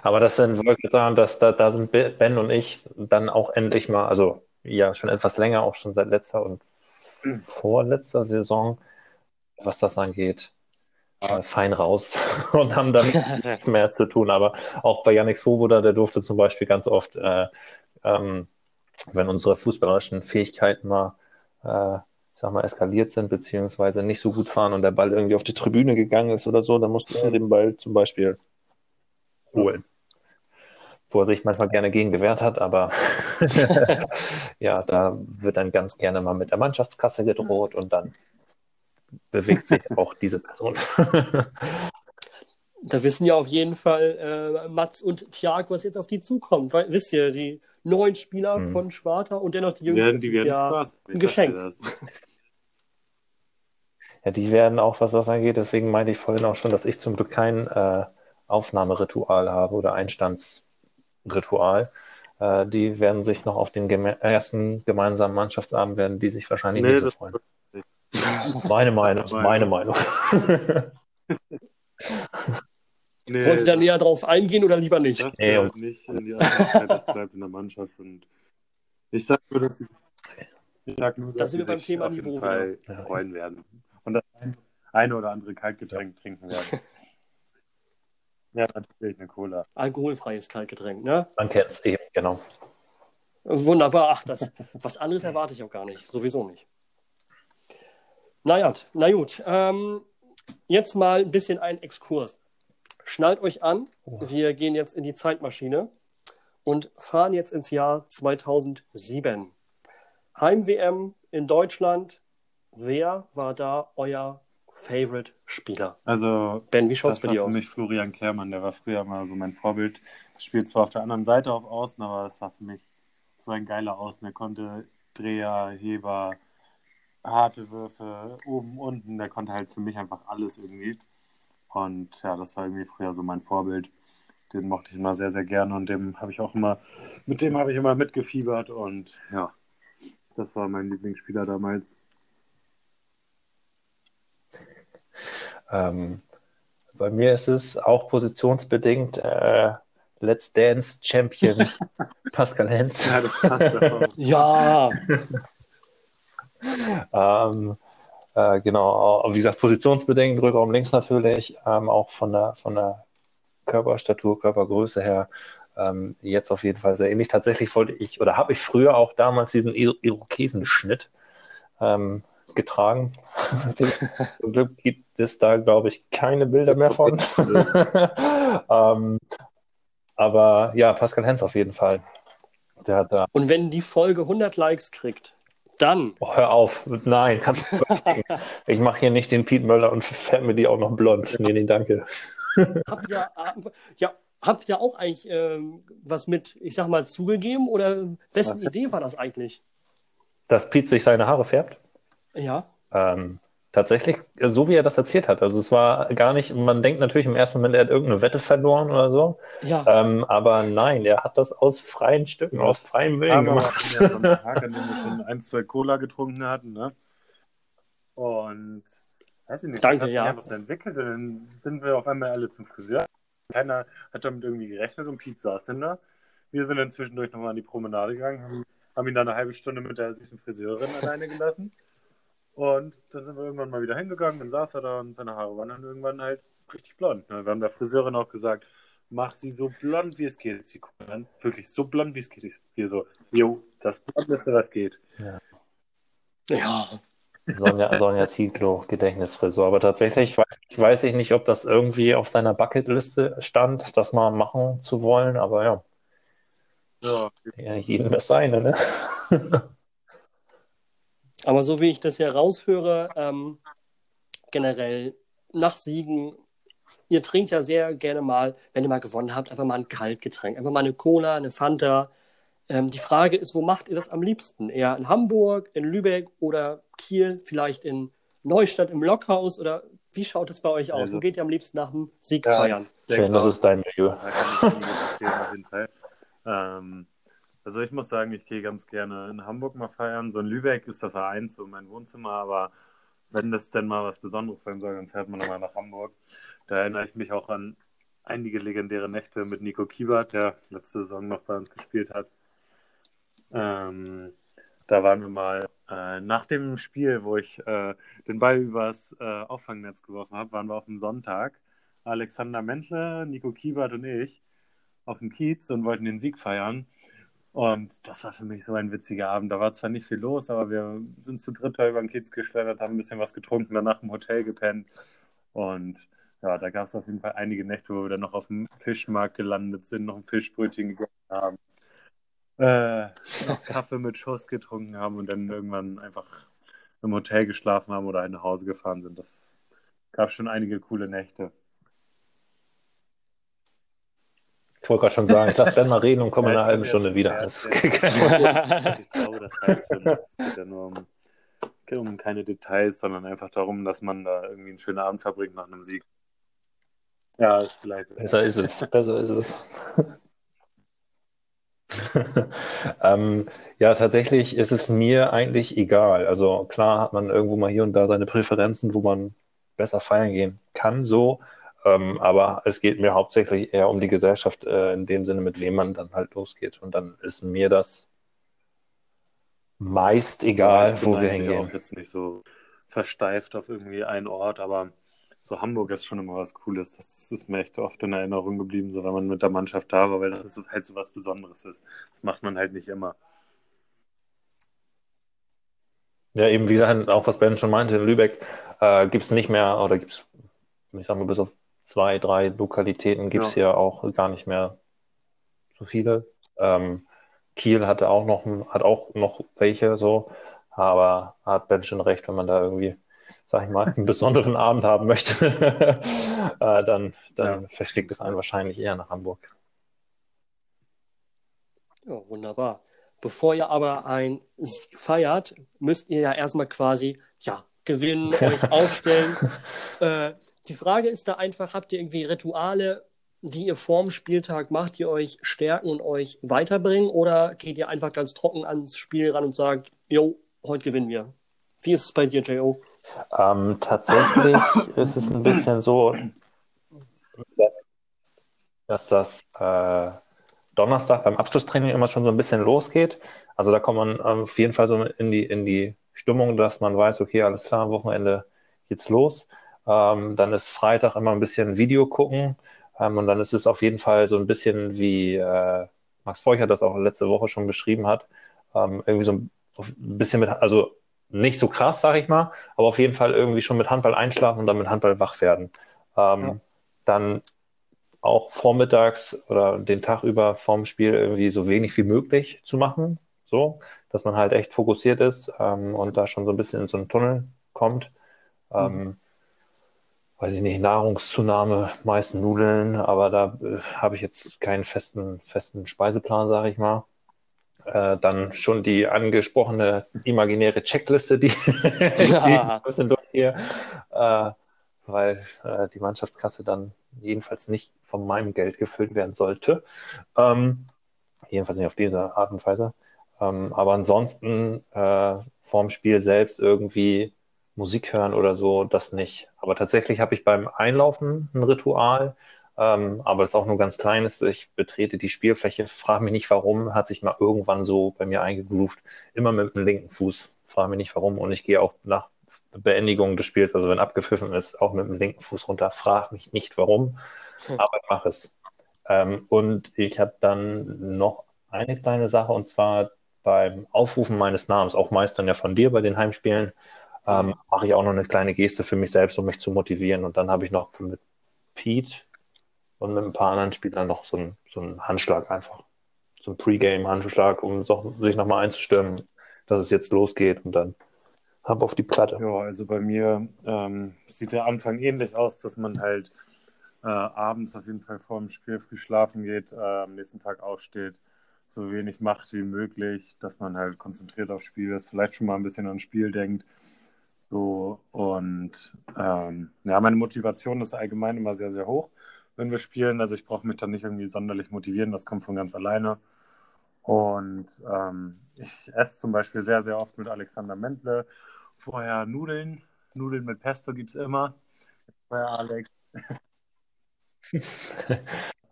Aber das sind, wollte ich sagen, dass da, da sind Ben und ich dann auch endlich mal, also ja, schon etwas länger, auch schon seit letzter und (clears throat) vorletzter Saison, was das angeht, äh, fein raus (laughs) und haben damit nichts mehr zu tun. Aber auch bei Yannick Svoboda, der durfte zum Beispiel ganz oft, äh, ähm, wenn unsere fußballerischen Fähigkeiten mal, äh, sag mal, eskaliert sind, beziehungsweise nicht so gut fahren und der Ball irgendwie auf die Tribüne gegangen ist oder so, dann musste er den Ball zum Beispiel holen. Wo er sich manchmal gerne gegen gewehrt hat, aber (laughs) (laughs) ja, da wird dann ganz gerne mal mit der Mannschaftskasse gedroht und dann bewegt sich (laughs) auch diese Person. da wissen ja auf jeden Fall äh, Mats und Thiago, was jetzt auf die zukommt. Weil, wisst ihr, die neuen Spieler mhm. von Sparta und dennoch die Jüngsten die werden ja ein Geschenk. Ja, die werden auch, was das angeht, deswegen meinte ich vorhin auch schon, dass ich zum Glück kein äh, Aufnahmeritual habe oder Einstandsritual. Äh, die werden sich noch auf den geme ersten gemeinsamen Mannschaftsabend werden die sich wahrscheinlich nee, nicht so (laughs) freuen. Meine Meinung, meine Meinung. (laughs) Nee, Wollt ihr da näher drauf eingehen oder lieber nicht? Das nee, und... nicht in die das bleibt in der Mannschaft. Und ich sag nur, dass, ich sag nur, dass sind wir beim Thema auf Niveau freuen werden. Und das eine oder andere Kaltgetränk ja. trinken werden. (laughs) ja, natürlich eine Cola. Alkoholfreies Kaltgetränk, ne? Man kennt es eben, genau. Wunderbar. Ach, das, was anderes erwarte ich auch gar nicht. Sowieso nicht. Naja, na gut. Ähm, jetzt mal ein bisschen ein Exkurs. Schnallt euch an, wir gehen jetzt in die Zeitmaschine und fahren jetzt ins Jahr 2007. Heim-WM in Deutschland. Wer war da euer Favorite-Spieler? Also, Ben, wie schaut es bei dir aus? Für mich Florian Kehrmann, der war früher mal so mein Vorbild. Spielt zwar auf der anderen Seite auf Außen, aber es war für mich so ein geiler Außen. Er konnte Dreher, Heber, harte Würfe, oben, unten. Der konnte halt für mich einfach alles irgendwie. Und ja, das war irgendwie früher so mein Vorbild. Den mochte ich immer sehr, sehr gerne und dem habe ich auch immer, mit dem habe ich immer mitgefiebert und ja, das war mein Lieblingsspieler damals. Ähm, bei mir ist es auch positionsbedingt äh, Let's Dance Champion (laughs) Pascal Hens. Ja, (laughs) ja. ähm, äh, genau, wie gesagt, positionsbedingt, Rückraum links natürlich, ähm, auch von der, von der Körperstatur, Körpergröße her, ähm, jetzt auf jeden Fall sehr ähnlich. Tatsächlich wollte ich, oder habe ich früher auch damals diesen Irokesenschnitt ähm, getragen. (laughs) Zum Glück gibt es da, glaube ich, keine Bilder mehr von. (laughs) (laughs) ähm, aber ja, Pascal Hens auf jeden Fall. Der hat da. Und wenn die Folge 100 Likes kriegt, dann. Oh, hör auf. Nein, kannst du Ich mache hier nicht den Piet Möller und färbe mir die auch noch blond. Nee, nee, danke. habt ihr, ja, habt ihr auch eigentlich äh, was mit, ich sag mal, zugegeben? Oder wessen? Idee war das eigentlich? Dass Piet sich seine Haare färbt? Ja. Ähm, Tatsächlich, so wie er das erzählt hat. Also es war gar nicht, man denkt natürlich im ersten Moment, er hat irgendeine Wette verloren oder so. Ja. Ähm, aber nein, er hat das aus freien Stücken, ja. aus freiem Willen aber gemacht. Ja, so einen (laughs) Tag, an dem wir schon ein, zwei Cola getrunken hatten, ne? Und weiß ich nicht, Danke, hat ja. was entwickelt. Und dann sind wir auf einmal alle zum Friseur. Keiner hat damit irgendwie gerechnet und Pete saß denn da. Wir sind dann zwischendurch nochmal an die Promenade gegangen, haben, haben ihn dann eine halbe Stunde mit der süßen Friseurin alleine gelassen. Und dann sind wir irgendwann mal wieder hingegangen, dann saß er da und seine Haare waren dann irgendwann halt richtig blond. Ne? Wir haben der Friseurin auch gesagt, mach sie so blond, wie es geht. Sie gucken dann wirklich so blond, wie es geht. Wir so, jo, das Blondeste, was geht. Ja. Ja. Sonja, Sonja Zietlow, Gedächtnisfrisur. Aber tatsächlich weiß, weiß ich nicht, ob das irgendwie auf seiner Bucketliste stand, das mal machen zu wollen. Aber ja, Ja. ja jedem das seine, ne? (laughs) Aber so wie ich das hier raushöre, ähm, generell nach Siegen, ihr trinkt ja sehr gerne mal, wenn ihr mal gewonnen habt, einfach mal ein Kaltgetränk. Einfach mal eine Cola, eine Fanta. Ähm, die Frage ist, wo macht ihr das am liebsten? Eher in Hamburg, in Lübeck oder Kiel, vielleicht in Neustadt im Lockhaus oder wie schaut es bei euch aus? Also- wo geht ihr am liebsten nach dem Sieg Ja, feiern? ich denke das ist dein Milieu. Da kann ich einiges erzählen auf jeden Fall. Ähm, also ich muss sagen, ich gehe ganz gerne in Hamburg mal feiern. So in Lübeck ist das A1, so mein Wohnzimmer, aber wenn das denn mal was Besonderes sein soll, dann fährt man nochmal nach Hamburg. Da erinnere ich mich auch an einige legendäre Nächte mit Nico Kiebert, der letzte Saison noch bei uns gespielt hat. Ähm, da waren wir mal äh, nach dem Spiel, wo ich äh, den Ball übers äh, Auffangnetz geworfen habe, waren wir auf dem Sonntag. Alexander Mentle, Nico Kiebert und ich auf dem Kiez und wollten den Sieg feiern. Und das war für mich so ein witziger Abend. Da war zwar nicht viel los, aber wir sind zu dritt über den Kiez geschleudert, haben ein bisschen was getrunken, danach im Hotel gepennt. Und ja, da gab es auf jeden Fall einige Nächte, wo wir dann noch auf dem Fischmarkt gelandet sind, noch ein Fischbrötchen gegessen haben, äh, noch Kaffee mit Schuss getrunken haben und dann irgendwann einfach im Hotel geschlafen haben oder halt nach Hause gefahren sind. Das gab schon einige coole Nächte. Ich wollte gerade schon sagen, ich lasse Ben mal reden und komme in einer halben Stunde wieder. Das Ich glaube, das. Es geht ja nur um, geht um keine Details, sondern einfach darum, dass man da irgendwie einen schönen Abend verbringt nach einem Sieg. Ja, ist vielleicht. Besser ist es, besser ist es. (laughs) ähm, ja, tatsächlich ist es mir eigentlich egal. Also klar hat man irgendwo mal hier und da seine Präferenzen, wo man besser feiern gehen kann, so. Ähm, aber es geht mir hauptsächlich eher um die Gesellschaft, äh, in dem Sinne, mit wem man dann halt losgeht. Und dann ist mir das meist egal, ich bin wo wir hingehen. auch jetzt nicht so versteift auf irgendwie einen Ort, aber so Hamburg ist schon immer was Cooles. Das ist mir echt oft in Erinnerung geblieben, so wenn man mit der Mannschaft da war, weil das halt so was Besonderes ist. Das macht man halt nicht immer. Ja, eben wie gesagt, auch was Ben schon meinte, in Lübeck äh, gibt es nicht mehr, oder gibt es, ich sag mal, bis auf zwei, drei Lokalitäten gibt es ja. auch gar nicht mehr so viele. Ähm, Kiel hatte auch noch, hat auch noch welche so, aber hat Ben schon recht, wenn man da irgendwie, sag ich mal, einen besonderen (laughs) Abend haben möchte, (laughs) äh, dann, dann verschlägt es einen wahrscheinlich eher nach Hamburg. Ja, wunderbar. Bevor ihr aber ein Sieg feiert, müsst ihr ja erstmal quasi, ja, gewinnen, (laughs) euch aufstellen. Äh, die Frage ist da einfach, habt ihr irgendwie Rituale, die ihr vorm Spieltag macht, die euch stärken und euch weiterbringen? Oder geht ihr einfach ganz trocken ans Spiel ran und sagt, jo, heute gewinnen wir? Wie ist es bei dir, J.O.? Ähm, tatsächlich (laughs) ist es ein bisschen so, dass das äh, Donnerstag beim Abschlusstraining immer schon so ein bisschen losgeht. Also da kommt man auf jeden Fall so in die, in die Stimmung, dass man weiß, okay, alles klar, am Wochenende geht's los. Ähm, dann ist Freitag immer ein bisschen Video gucken. Ähm, und dann ist es auf jeden Fall so ein bisschen wie äh, Max Feucher das auch letzte Woche schon beschrieben hat. Ähm, irgendwie so ein bisschen mit, also nicht so krass, sag ich mal, aber auf jeden Fall irgendwie schon mit Handball einschlafen und dann mit Handball wach werden. Ähm, Ja. Dann auch vormittags oder den Tag über vorm Spiel irgendwie so wenig wie möglich zu machen, so, dass man halt echt fokussiert ist ähm, und da schon so ein bisschen in so einen Tunnel kommt. Ähm, weiß ich nicht, Nahrungszunahme, meist Nudeln, aber da äh, habe ich jetzt keinen festen, festen Speiseplan, sage ich mal. Äh, dann schon die angesprochene imaginäre Checkliste, die, (laughs) die ein bisschen durchgehe, äh, weil äh, die Mannschaftskasse dann jedenfalls nicht von meinem Geld gefüllt werden sollte. Ähm, jedenfalls nicht auf diese Art und Weise. Ähm, aber ansonsten äh, vorm Spiel selbst irgendwie Musik hören oder so, das nicht. Aber tatsächlich habe ich beim Einlaufen ein Ritual, ähm, aber das ist auch nur ganz kleines. Ich betrete die Spielfläche, frage mich nicht warum, hat sich mal irgendwann so bei mir eingegroovt, immer mit dem linken Fuß. Frage mich nicht warum und ich gehe auch nach Beendigung des Spiels, also wenn abgepfiffen ist, auch mit dem linken Fuß runter. Frage mich nicht warum, aber ich mache es. Ähm, und ich habe dann noch eine kleine Sache und zwar beim Aufrufen meines Namens, auch meist dann ja von dir bei den Heimspielen, ähm, mache ich auch noch eine kleine Geste für mich selbst, um mich zu motivieren. Und dann habe ich noch mit Pete und mit ein paar anderen Spielern noch so einen, so einen Handschlag einfach. So ein Pre-Game-Handschlag, um so, sich nochmal einzustimmen, dass es jetzt losgeht und dann ab auf die Platte. Ja, also bei mir ähm, sieht der Anfang ähnlich aus, dass man halt äh, abends auf jeden Fall vor dem Spiel früh schlafen geht, äh, am nächsten Tag aufsteht, so wenig macht wie möglich, dass man halt konzentriert aufs Spiel ist, vielleicht schon mal ein bisschen ans Spiel denkt. So und ähm, ja, meine Motivation ist allgemein immer sehr, sehr hoch, wenn wir spielen. Also ich brauche mich dann nicht irgendwie sonderlich motivieren, das kommt von ganz alleine. Und ähm, ich esse zum Beispiel sehr, sehr oft mit Alexander Mendle. Vorher Nudeln. Nudeln mit Pesto gibt es immer. Vorher Alex. (laughs)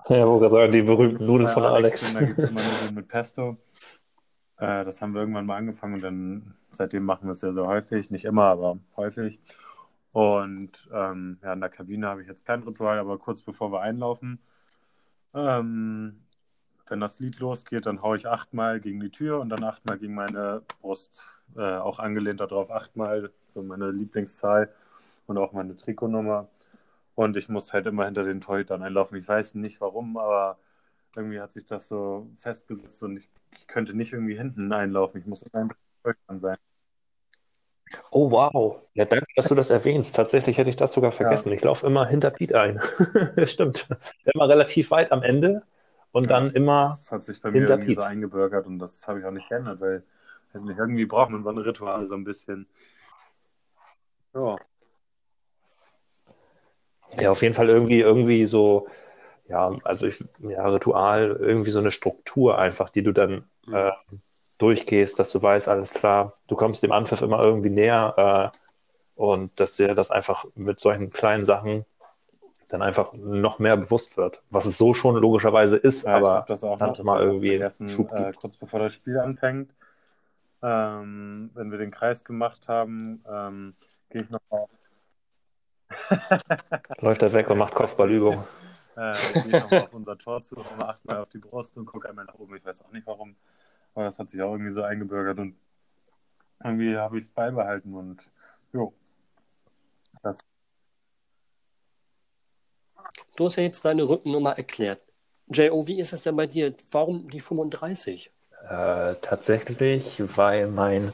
Ja, wo gerade die berühmten Nudeln von Alex. Da gibt es immer Nudeln mit Pesto. Äh, das haben wir irgendwann mal angefangen und dann seitdem machen wir es sehr, sehr häufig. Nicht immer, aber häufig. Und ähm, ja, in der Kabine habe ich jetzt kein Ritual, aber kurz bevor wir einlaufen, ähm, wenn das Lied losgeht, dann haue ich achtmal gegen die Tür und dann achtmal gegen meine Brust. Äh, auch angelehnt darauf achtmal, so meine Lieblingszahl und auch meine Trikotnummer. Und ich muss halt immer hinter den Torhütern einlaufen. Ich weiß nicht warum, aber irgendwie hat sich das so festgesetzt und ich, ich könnte nicht irgendwie hinten einlaufen. Ich muss den Torhütern sein. Oh, wow. Ja, danke, dass du das erwähnst. Tatsächlich hätte ich das sogar vergessen. Ja. Ich laufe immer hinter Pete ein. (laughs) Stimmt. Immer relativ weit am Ende und ja, dann immer. Das hat sich bei mir irgendwie Pete. so eingebürgert und das habe ich auch nicht geändert, weil, weiß nicht, irgendwie braucht man so ein Ritual so ein bisschen. Ja. Ja, auf jeden Fall irgendwie, irgendwie so, ja, also ich, ja, Ritual, irgendwie so eine Struktur einfach, die du dann mhm. äh, durchgehst, dass du weißt, alles klar, du kommst dem Anpfiff immer irgendwie näher äh, und dass dir das einfach mit solchen kleinen Sachen dann einfach noch mehr bewusst wird, was es so schon logischerweise ist, ja, aber das auch dann noch, mal irgendwie äh, kurz bevor das Spiel anfängt, ähm, wenn wir den Kreis gemacht haben, ähm, gehe ich noch auf Läuft er weg und macht Kopfballübung. (laughs) äh, gehe ich noch auf unser Tor zu, und achtmal auf die Brust und gucke einmal nach oben. Ich weiß auch nicht warum, aber das hat sich auch irgendwie so eingebürgert und irgendwie habe ich es beibehalten und jo. Das. Du hast ja jetzt deine Rückennummer erklärt. J.O., wie ist es denn bei dir? Warum die 35? Äh, tatsächlich, weil mein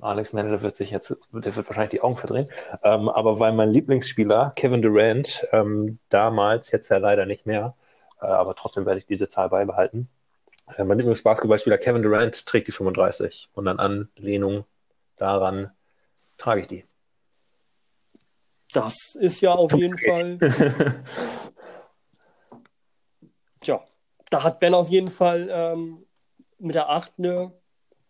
Alex Mendel wird sich jetzt, der wird wahrscheinlich die Augen verdrehen. Ähm, aber weil mein Lieblingsspieler Kevin Durant ähm, damals, jetzt ja leider nicht mehr, äh, aber trotzdem werde ich diese Zahl beibehalten. Äh, mein Lieblingsbasketballspieler Kevin Durant trägt die 35 und an Anlehnung daran trage ich die. Das ist ja auf jeden Fall. (laughs) Tja, da hat Ben auf jeden Fall ähm, mit der 8 eine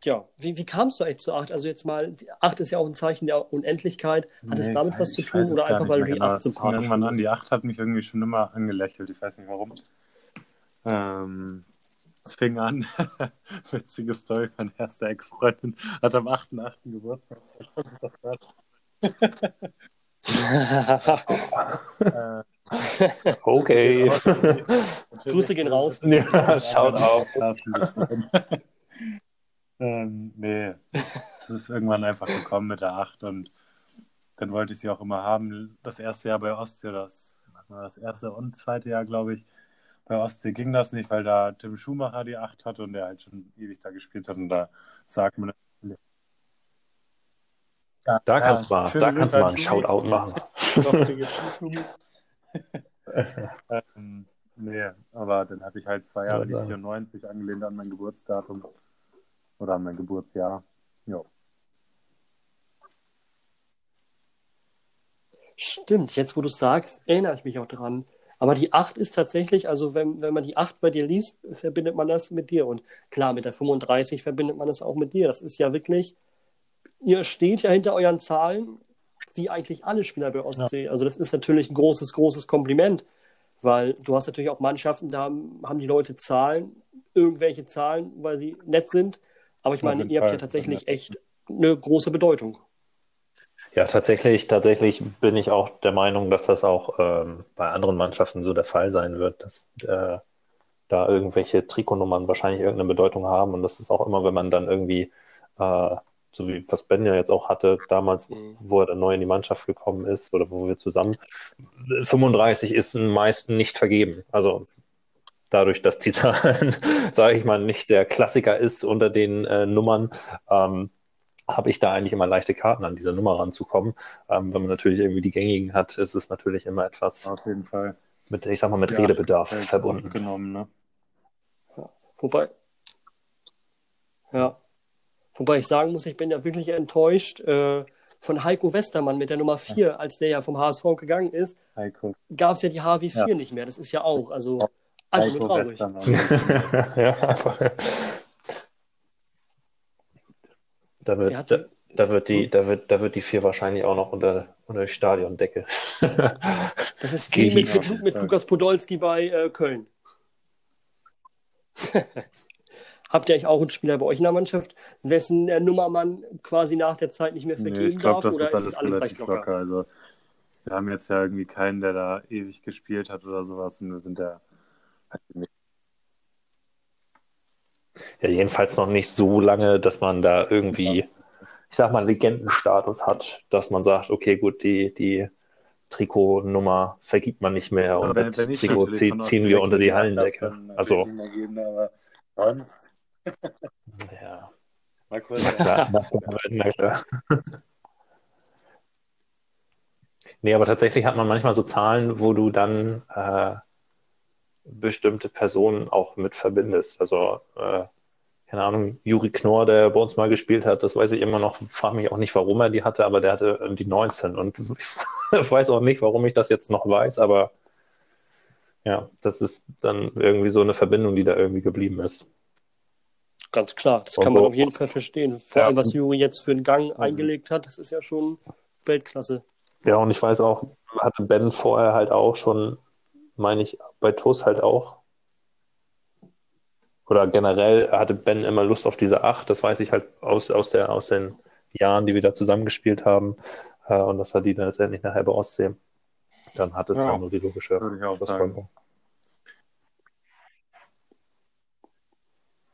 ja, wie, wie kamst du eigentlich zu 8? Also jetzt mal, 8 ist ja auch ein Zeichen der Unendlichkeit. Hat nee, es damit was zu tun oder einfach, weil du die 8 sympathisch irgendwann an, die 8 hat mich irgendwie schon immer angelächelt. Ich weiß nicht warum. Ähm, es fing an, (laughs) witzige Story, meine erste Ex-Freundin hat am 8.8. Geburtstag. (laughs) okay. (laughs) Grüße gehen raus. Ja, schaut auf. Ähm, nee, es ist irgendwann einfach gekommen mit der 8 und dann wollte ich sie auch immer haben. Das erste Jahr bei Ostsee, das, das erste und zweite Jahr, glaube ich, bei Ostsee ging das nicht, weil da Tim Schumacher die 8 hatte und der halt schon ewig da gespielt hat und da sagt man. Ja, da kannst du mal, da kannst mal einen Shoutout machen. (laughs) ähm, nee, aber dann hatte ich halt zwei Jahre die 94 angelehnt an mein Geburtsdatum. Oder mein Geburtsjahr. Ja. Stimmt, jetzt wo du sagst, erinnere ich mich auch dran. Aber die 8 ist tatsächlich, also wenn, wenn man die 8 bei dir liest, verbindet man das mit dir. Und klar, mit der 35 verbindet man das auch mit dir. Das ist ja wirklich, ihr steht ja hinter euren Zahlen, wie eigentlich alle Spieler bei Ostsee. Ja. Also das ist natürlich ein großes, großes Kompliment, weil du hast natürlich auch Mannschaften, da haben die Leute Zahlen, irgendwelche Zahlen, weil sie nett sind. Aber ich meine, ihr habt ja tatsächlich echt eine große Bedeutung. Ja, tatsächlich, tatsächlich bin ich auch der Meinung, dass das auch ähm, bei anderen Mannschaften so der Fall sein wird, dass äh, da irgendwelche Trikotnummern wahrscheinlich irgendeine Bedeutung haben. Und das ist auch immer, wenn man dann irgendwie, äh, so wie was Ben ja jetzt auch hatte, damals, Mhm. wo er dann neu in die Mannschaft gekommen ist oder wo wir zusammen, 35 ist den meisten nicht vergeben. Also dadurch, dass Zahlen, (laughs) sage ich mal, nicht der Klassiker ist unter den äh, Nummern, ähm, habe ich da eigentlich immer leichte Karten an diese Nummer ranzukommen. Ähm, wenn man natürlich irgendwie die gängigen hat, ist es natürlich immer etwas Auf jeden Fall. mit, ich sag mal, mit Ja, Redebedarf Äh, verbunden. Genommen, ne? Wobei, ja, wobei ich sagen muss, ich bin ja wirklich enttäuscht äh, von Heiko Westermann mit der Nummer 4, als der ja vom HSV gegangen ist, Heiko. gab es ja die HW4 Ja. nicht mehr. Das ist ja auch, also nur Heiko traurig. (laughs) Ja, einfach. Da wird, da, die- da wird die, da wird, da wird die vier wahrscheinlich auch noch unter, unter die Stadiondecke. (laughs) Das ist wie mit, mit, mit Lukas Podolski bei äh, Köln. (laughs) Habt ihr eigentlich auch einen Spieler bei euch in der Mannschaft, wessen äh, Nummer man quasi nach der Zeit nicht mehr Nee, vergeben ich glaube, darf? das Oder ist alles, es alles relativ recht locker. locker? Also, wir haben jetzt ja irgendwie keinen, der da ewig gespielt hat oder sowas. Und wir sind ja. Ja, jedenfalls noch nicht so lange, dass man da irgendwie, ich sag mal, Legendenstatus hat, dass man sagt, okay, gut, die, die Trikotnummer vergibt man nicht mehr und wenn, das wenn Trikot natürlich zie- von ziehen wir unter die Hallendecke. dann Also, geben, ja, Mal kurz. klar, na klar. Nee, aber tatsächlich hat man manchmal so Zahlen, wo du dann äh, bestimmte Personen auch mit verbindest. Also, äh, keine Ahnung, Juri Knorr, der bei uns mal gespielt hat, das weiß ich immer noch, frage mich auch nicht, warum er die hatte, aber der hatte die 19 und ich (laughs) weiß auch nicht, warum ich das jetzt noch weiß, aber ja, das ist dann irgendwie so eine Verbindung, die da irgendwie geblieben ist. Ganz klar, das Und kann man so- auf jeden Fall verstehen. Vor Ja. allem, was Juri jetzt für einen Gang Mhm. eingelegt hat, das ist ja schon Weltklasse. Ja, und ich weiß auch, hatte Ben vorher halt auch schon, meine ich, bei TUS halt auch. Oder generell hatte Ben immer Lust auf diese Acht. Das weiß ich halt aus, aus, der, aus den Jahren, die wir da zusammengespielt haben. Äh, und dass er die dann letztendlich nachher bei Ostsee. Dann hat es Ja, dann nur die logische auch. Schlussfolgerung.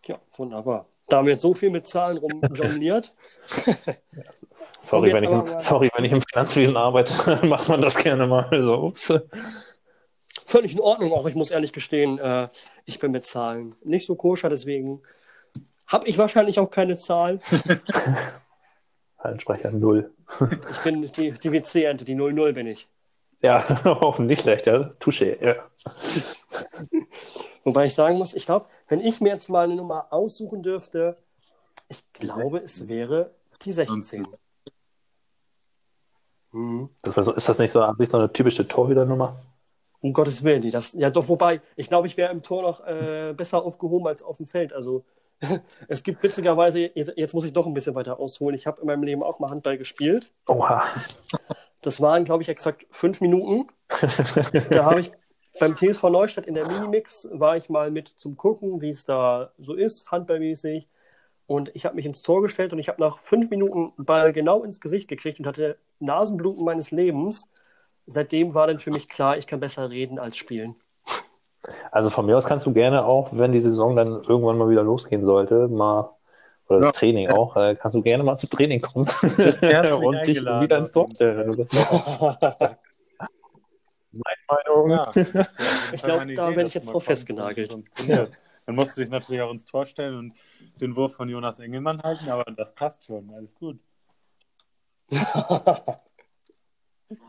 Ja, wunderbar. Da haben wir jetzt so viel mit Zahlen rumjongliert. (laughs) Sorry, wenn ich, im, sorry, wenn ich im Finanzwesen arbeite, (laughs) macht man das gerne mal. So, ups. Völlig in Ordnung, auch ich muss ehrlich gestehen, äh, ich bin mit Zahlen nicht so koscher, deswegen habe ich wahrscheinlich auch keine Zahl. (laughs) Hallensprecher null. Ich bin die, die WC-Ente, die 00 bin ich. Ja, (laughs) auch nicht schlecht, ja. Touché, ja. (laughs) Wobei ich sagen muss, ich glaube, wenn ich mir jetzt mal eine Nummer aussuchen dürfte, ich glaube, es wäre die 16. Mhm. Das ist das nicht so an sich so eine typische Torhüternummer? Um Gottes Willen, die das, ja doch, wobei, ich glaube, ich wäre im Tor noch äh, besser aufgehoben als auf dem Feld. Also (laughs) es gibt witzigerweise, jetzt, jetzt muss ich doch ein bisschen weiter ausholen. Ich habe in meinem Leben auch mal Handball gespielt. Oha. Das waren, glaube ich, exakt fünf Minuten. Da habe ich beim TSV Neustadt in der Minimix, war ich mal mit zum Gucken, wie es da so ist, handballmäßig. Und ich habe mich ins Tor gestellt und ich habe nach fünf Minuten Ball genau ins Gesicht gekriegt und hatte Nasenbluten meines Lebens. Seitdem war dann für mich klar, ich kann besser reden als spielen. Also von mir aus kannst du gerne auch, wenn die Saison dann irgendwann mal wieder losgehen sollte, mal, oder das Ja. Training auch, äh, kannst du gerne mal zum Training kommen (laughs) (laughs) und dich wieder ins Tor stellen, wenn du das machst. (laughs) Meine Meinung. Ja, Ich Fall glaub, meine da Idee, werd dass ich jetzt drauf festgenagelt. Dann musst du dich natürlich auch ins Tor stellen und den Wurf von Jonas Engelmann halten, aber das passt schon, alles gut.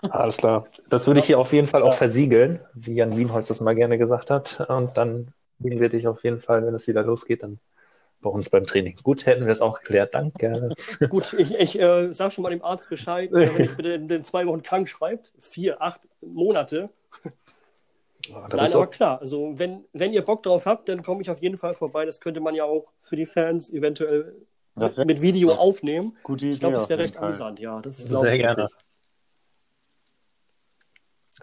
Alles klar. Das würde ich hier auf jeden Fall auch Ja. versiegeln, wie Jan Wienholz das mal gerne gesagt hat. Und dann sehen wir dich auf jeden Fall, wenn es wieder losgeht, dann bei uns beim Training. Gut, hätten wir das auch geklärt. Danke. (laughs) Gut, ich, ich äh, sage schon mal dem Arzt Bescheid, wenn ich bitte in den zwei Wochen krank schreibt, vier, acht Monate. Da Nein, aber klar, also wenn, wenn ihr Bock drauf habt, dann komme ich auf jeden Fall vorbei. Das könnte man ja auch für die Fans eventuell mit Video aufnehmen. Gute Idee. Ich glaube, das wäre recht amüsant, ja. Das Sehr gerne. wirklich.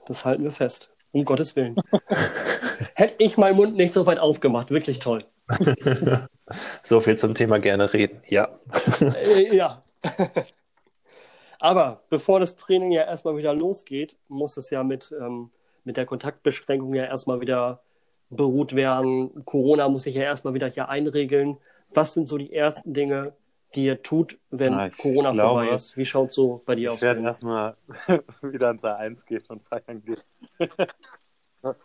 Das halten wir fest. Um Gottes Willen. (laughs) Hätte ich meinen Mund nicht so weit aufgemacht. Wirklich toll. so viel zum Thema gerne reden. Ja. Äh, ja. Aber bevor das Training ja erstmal wieder losgeht, muss es ja mit, ähm, mit der Kontaktbeschränkung ja erstmal wieder beruht werden. Corona muss sich ja erstmal wieder hier einregeln. Was sind so die ersten Dinge, die ihr tut, wenn Na, ich Corona glaube, vorbei ist? Wie schaut so bei dir Ich aus? werde erstmal (laughs) wieder ins A1 gehen und feiern gehen. (laughs)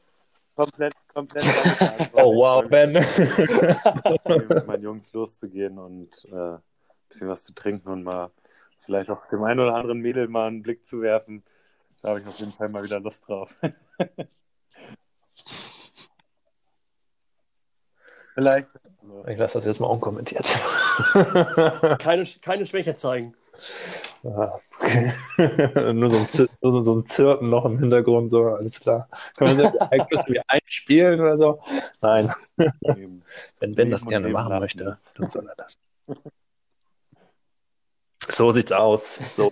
komplett, komplett. (laughs) Oh wow, Ben. mit meinen Jungs loszugehen und äh, ein bisschen was zu trinken und mal vielleicht auch dem einen oder anderen Mädel mal einen Blick zu werfen. Da habe ich auf jeden Fall mal wieder Lust drauf. vielleicht. Ich lasse das jetzt mal unkommentiert. (laughs) Keine, keine Schwäche zeigen. Ah, okay. (laughs) nur, so ein nur so ein Zirpen noch im Hintergrund, so, alles klar. Können wir das irgendwie einspielen oder so? Nein, (laughs) wenn Ben das gerne machen lassen. möchte, dann soll er das. So sieht's aus. So.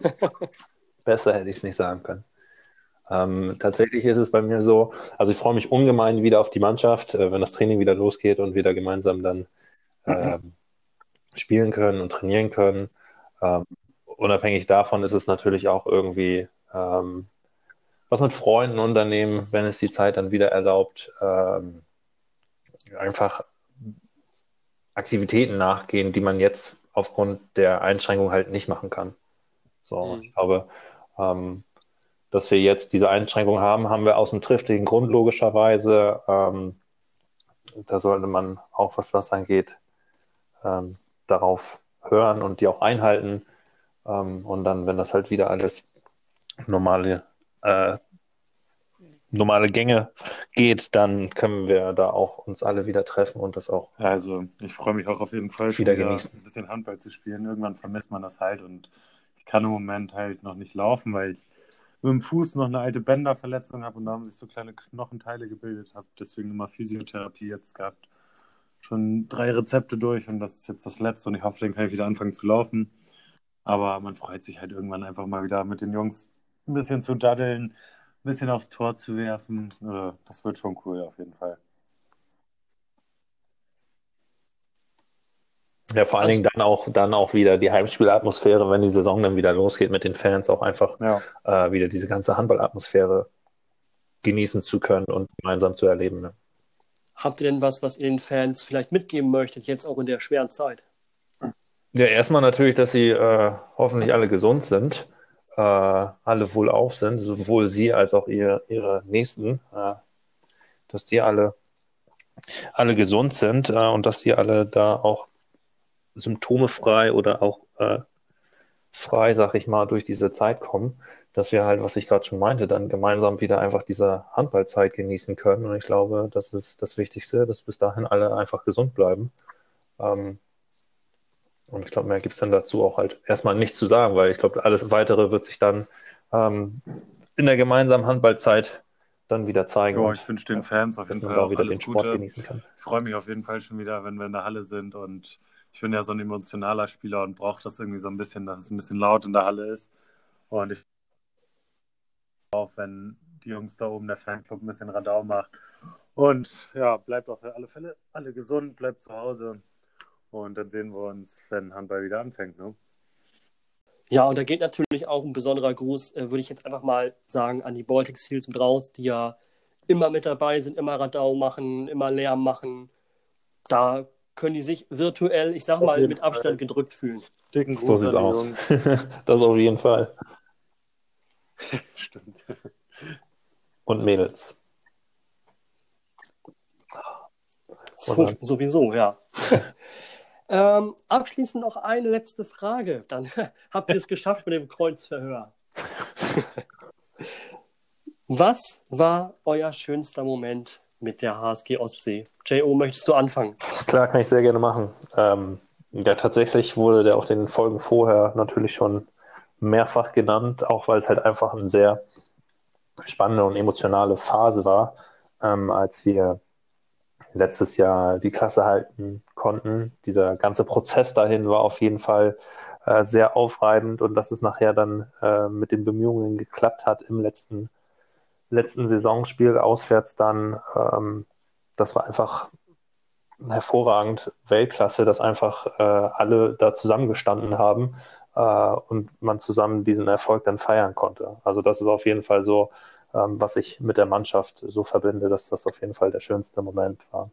Besser hätte ich es nicht sagen können. Ähm, tatsächlich ist es bei mir so, also ich freue mich ungemein wieder auf die Mannschaft, äh, wenn das Training wieder losgeht und wir da gemeinsam dann ähm, spielen können und trainieren können. Ähm, unabhängig davon ist es natürlich auch irgendwie ähm, was mit Freunden unternehmen, wenn es die Zeit dann wieder erlaubt, ähm, einfach Aktivitäten nachgehen, die man jetzt aufgrund der Einschränkung halt nicht machen kann. So, Mhm. ich glaube, ähm, dass wir jetzt diese Einschränkung haben, haben wir aus einem triftigen Grund logischerweise. Ähm, da sollte man auch, was das angeht, ähm, darauf hören und die auch einhalten. Ähm, und dann, wenn das halt wieder alles normale, äh, normale Gänge geht, dann können wir da auch uns alle wieder treffen und das auch Also, ich freue mich auch auf jeden Fall, Wieder wieder genießen. ein bisschen Handball zu spielen. Irgendwann vermisst man das halt und ich kann im Moment halt noch nicht laufen, weil ich mit dem Fuß noch eine alte Bänderverletzung habe und da haben sich so kleine Knochenteile gebildet. Habe deswegen immer Physiotherapie jetzt gehabt. Schon drei Rezepte durch und das ist jetzt das letzte und ich hoffe, dann kann ich wieder anfangen zu laufen. Aber man freut sich halt irgendwann einfach mal wieder mit den Jungs ein bisschen zu daddeln, ein bisschen aufs Tor zu werfen. Äh, Das wird schon cool auf jeden Fall. Ja, vor allen Dingen dann auch, dann auch wieder die Heimspielatmosphäre, wenn die Saison dann wieder losgeht mit den Fans, auch einfach Ja. äh, wieder diese ganze Handballatmosphäre genießen zu können und gemeinsam zu erleben. Ne? Habt ihr denn was, was ihr den Fans vielleicht mitgeben möchtet, jetzt auch in der schweren Zeit? Ja, erstmal natürlich, dass sie äh, hoffentlich alle gesund sind, äh, alle wohlauf sind, sowohl sie als auch ihr, ihre Nächsten, äh, dass die alle, alle gesund sind äh, und dass die alle da auch symptomefrei oder auch äh, frei, sag ich mal, durch diese Zeit kommen, dass wir halt, was ich gerade schon meinte, dann gemeinsam wieder einfach diese Handballzeit genießen können. Und ich glaube, das ist das Wichtigste, dass bis dahin alle einfach gesund bleiben. Ähm, und ich glaube, mehr gibt es dann dazu auch halt erstmal nicht zu sagen, weil ich glaube, alles weitere wird sich dann ähm, in der gemeinsamen Handballzeit dann wieder zeigen. Und ich wünsche den Fans auf jeden Fall auch wieder alles den Sport Gute. genießen kann. Ich freue mich auf jeden Fall schon wieder, wenn wir in der Halle sind und ich bin ja so ein emotionaler Spieler und brauche das irgendwie so ein bisschen, dass es ein bisschen laut in der Halle ist. Und ich auch, wenn die Jungs da oben, der Fanclub, ein bisschen Radau macht. Und ja, bleibt auf alle Fälle alle gesund, bleibt zu Hause. Und dann sehen wir uns, wenn Handball wieder anfängt. Ne? Ja, und da geht natürlich auch ein besonderer Gruß, äh, würde ich jetzt einfach mal sagen, an die Baltic Seals mit raus, die ja immer mit dabei sind, immer Radau machen, immer Lärm machen. Da können die sich virtuell, ich sag mal, mit Fall. Abstand gedrückt fühlen. Dicken So Gruß sieht's an die aus. (laughs) Das auf jeden Fall. (laughs) Stimmt. Und Mädels. So, sowieso, ja. (laughs) ähm, abschließend noch eine letzte Frage. Dann habt ihr es geschafft mit dem Kreuzverhör. Was war euer schönster Moment mit der HSG Ostsee? J.O., möchtest du anfangen? Klar, kann ich sehr gerne machen. Ähm, ja, tatsächlich wurde der auch den Folgen vorher natürlich schon mehrfach genannt, auch weil es halt einfach eine sehr spannende und emotionale Phase war, ähm, als wir letztes Jahr die Klasse halten konnten. Dieser ganze Prozess dahin war auf jeden Fall äh, sehr aufreibend und dass es nachher dann äh, mit den Bemühungen geklappt hat im letzten, letzten Saisonspiel auswärts dann, ähm, das war einfach hervorragend Weltklasse, dass einfach äh, alle da zusammengestanden haben äh, und man zusammen diesen Erfolg dann feiern konnte. Also das ist auf jeden Fall so ähm, was ich mit der Mannschaft so verbinde, dass das auf jeden Fall der schönste Moment war.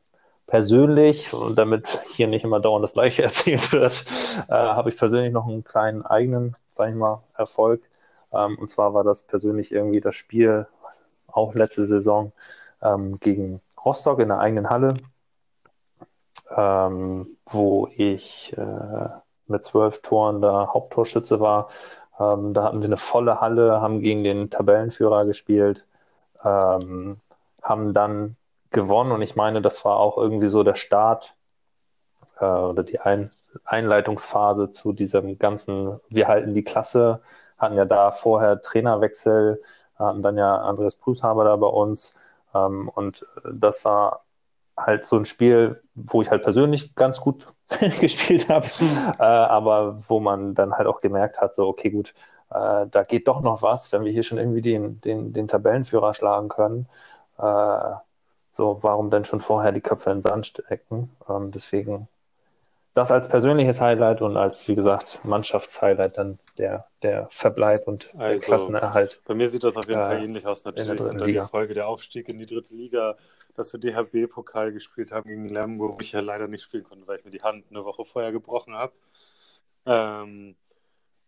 Persönlich, und damit hier nicht immer dauernd das Gleiche (laughs) erzählt wird, äh, habe ich persönlich noch einen kleinen eigenen, sag ich mal, Erfolg. Ähm, und zwar war das persönlich irgendwie das Spiel, auch letzte Saison, ähm, gegen Rostock in der eigenen Halle, ähm, wo ich äh, mit zwölf Toren der Haupttorschütze war. Ähm, da hatten wir eine volle Halle, haben gegen den Tabellenführer gespielt, ähm, haben dann gewonnen und ich meine, das war auch irgendwie so der Start äh, oder die Ein Einleitungsphase zu diesem ganzen, wir halten die Klasse, hatten ja da vorher Trainerwechsel, hatten dann ja Andreas Prüfhaber da bei uns ähm, und das war halt so ein Spiel, wo ich halt persönlich ganz gut (laughs) gespielt habe, mhm. (laughs) äh, aber wo man dann halt auch gemerkt hat, so, okay, gut, äh, da geht doch noch was, wenn wir hier schon irgendwie den, den, den Tabellenführer schlagen können. Äh, so, warum denn schon vorher die Köpfe in den Sand stecken? Ähm, deswegen das als persönliches Highlight und als, wie gesagt, Mannschaftshighlight dann der, der Verbleib und der also, Klassenerhalt. Bei mir sieht das auf jeden Fall äh, ähnlich aus. Natürlich in der die Folge der Aufstieg in die dritte Liga, dass wir DHB-Pokal gespielt haben gegen Lemgo, wo ich ja leider nicht spielen konnte, weil ich mir die Hand eine Woche vorher gebrochen habe. Ähm,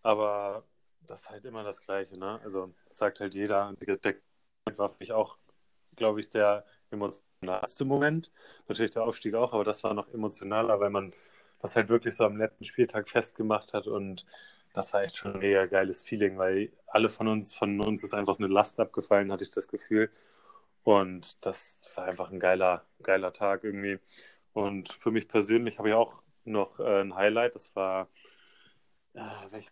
aber das ist halt immer das Gleiche, ne? Also sagt halt jeder. Der war für mich auch, glaube ich, der emotionalste Moment. Natürlich der Aufstieg auch, aber das war noch emotionaler, weil man das halt wirklich so am letzten Spieltag festgemacht hat und das war echt schon ein mega geiles Feeling, weil alle von uns, von uns ist einfach eine Last abgefallen, hatte ich das Gefühl. Und das war einfach ein geiler, geiler Tag irgendwie. Und für mich persönlich habe ich auch noch äh, ein Highlight, das war äh, welch...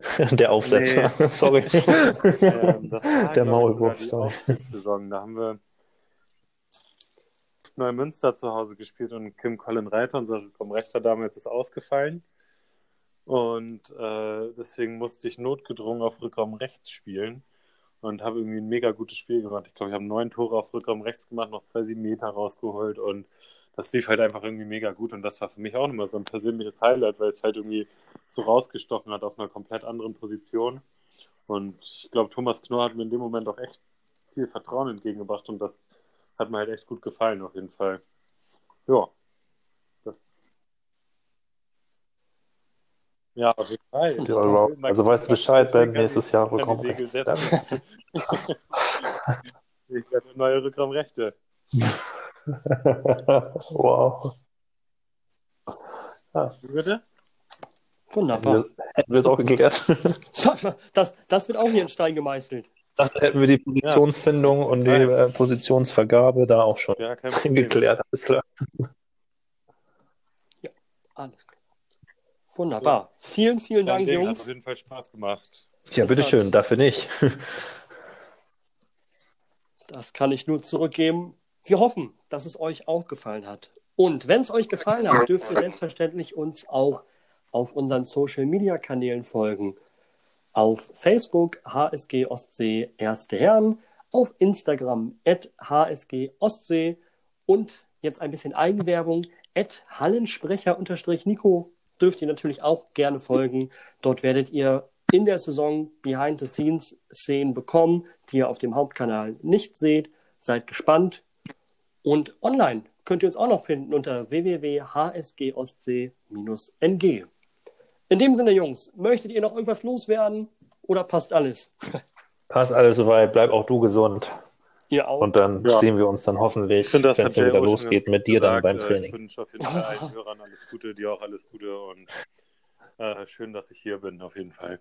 (laughs) Der Aufsetzer, nee. (laughs) sorry. (laughs) ähm, Der Maulwurf, sorry. Da haben wir Neumünster zu Hause gespielt und Kim Colin Reiter, unser Rechter damals, ist ausgefallen. Und äh, deswegen musste ich notgedrungen auf Rückraum rechts spielen und habe irgendwie ein mega gutes Spiel gemacht. Ich glaube, ich habe neun Tore auf Rückraum rechts gemacht, noch zwei sieben Meter rausgeholt und das lief halt einfach irgendwie mega gut und das war für mich auch nochmal so ein persönliches Highlight, weil es halt irgendwie so rausgestochen hat auf einer komplett anderen Position. Und ich glaube, Thomas Knorr hat mir in dem Moment auch echt viel Vertrauen entgegengebracht und das hat mir halt echt gut gefallen, auf jeden Fall. Ja. Das... Ja, auf jeden Fall. Ja, wow. Also weißt du Bescheid, Ben, nächstes Jahr bekommen wir. (laughs) ich werde neue Rückraumrechte. (laughs) wow. Ja. Bitte? Wunderbar. Hätten wir es auch geklärt. (laughs) Das, das wird auch hier in Stein gemeißelt. Dann hätten wir die Positionsfindung ja. und die äh, Positionsvergabe da auch schon ja, (laughs) geklärt. Alles klar. Ja, alles klar. Wunderbar. Ja. Vielen, vielen Dank, Ding, Jungs. Hat auf jeden Fall Spaß gemacht. Ja, bitteschön, dafür nicht. (laughs) das kann ich nur zurückgeben. Wir hoffen, dass es euch auch gefallen hat. Und wenn es euch gefallen hat, dürft ihr selbstverständlich uns auch auf unseren Social Media Kanälen folgen auf Facebook HSG Ostsee Erste Herren, auf Instagram at HSG Ostsee und jetzt ein bisschen Eigenwerbung at Hallensprecher-Nico dürft ihr natürlich auch gerne folgen. Dort werdet ihr in der Saison Behind-the-Scenes-Szenen bekommen, die ihr auf dem Hauptkanal nicht seht. Seid gespannt. Und online könnt ihr uns auch noch finden unter www.hsgostsee-ng. In dem Sinne, Jungs, möchtet ihr noch irgendwas loswerden oder passt alles? Passt alles soweit. Bleib auch du gesund. Ihr auch. Und dann ja. sehen wir uns dann hoffentlich, wenn es dann wieder losgeht, mit dir gesagt, dann beim Training. Ich wünsche auf jeden Fall allen Hörern alles Gute, dir auch alles Gute und äh, schön, dass ich hier bin, auf jeden Fall.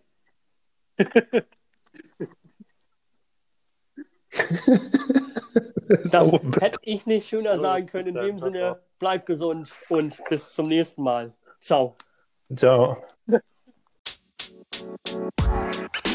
(laughs) das so. hätte ich nicht schöner sagen können. In dem Sinne, bleib gesund und bis zum nächsten Mal. Ciao. Ciao. Thank you.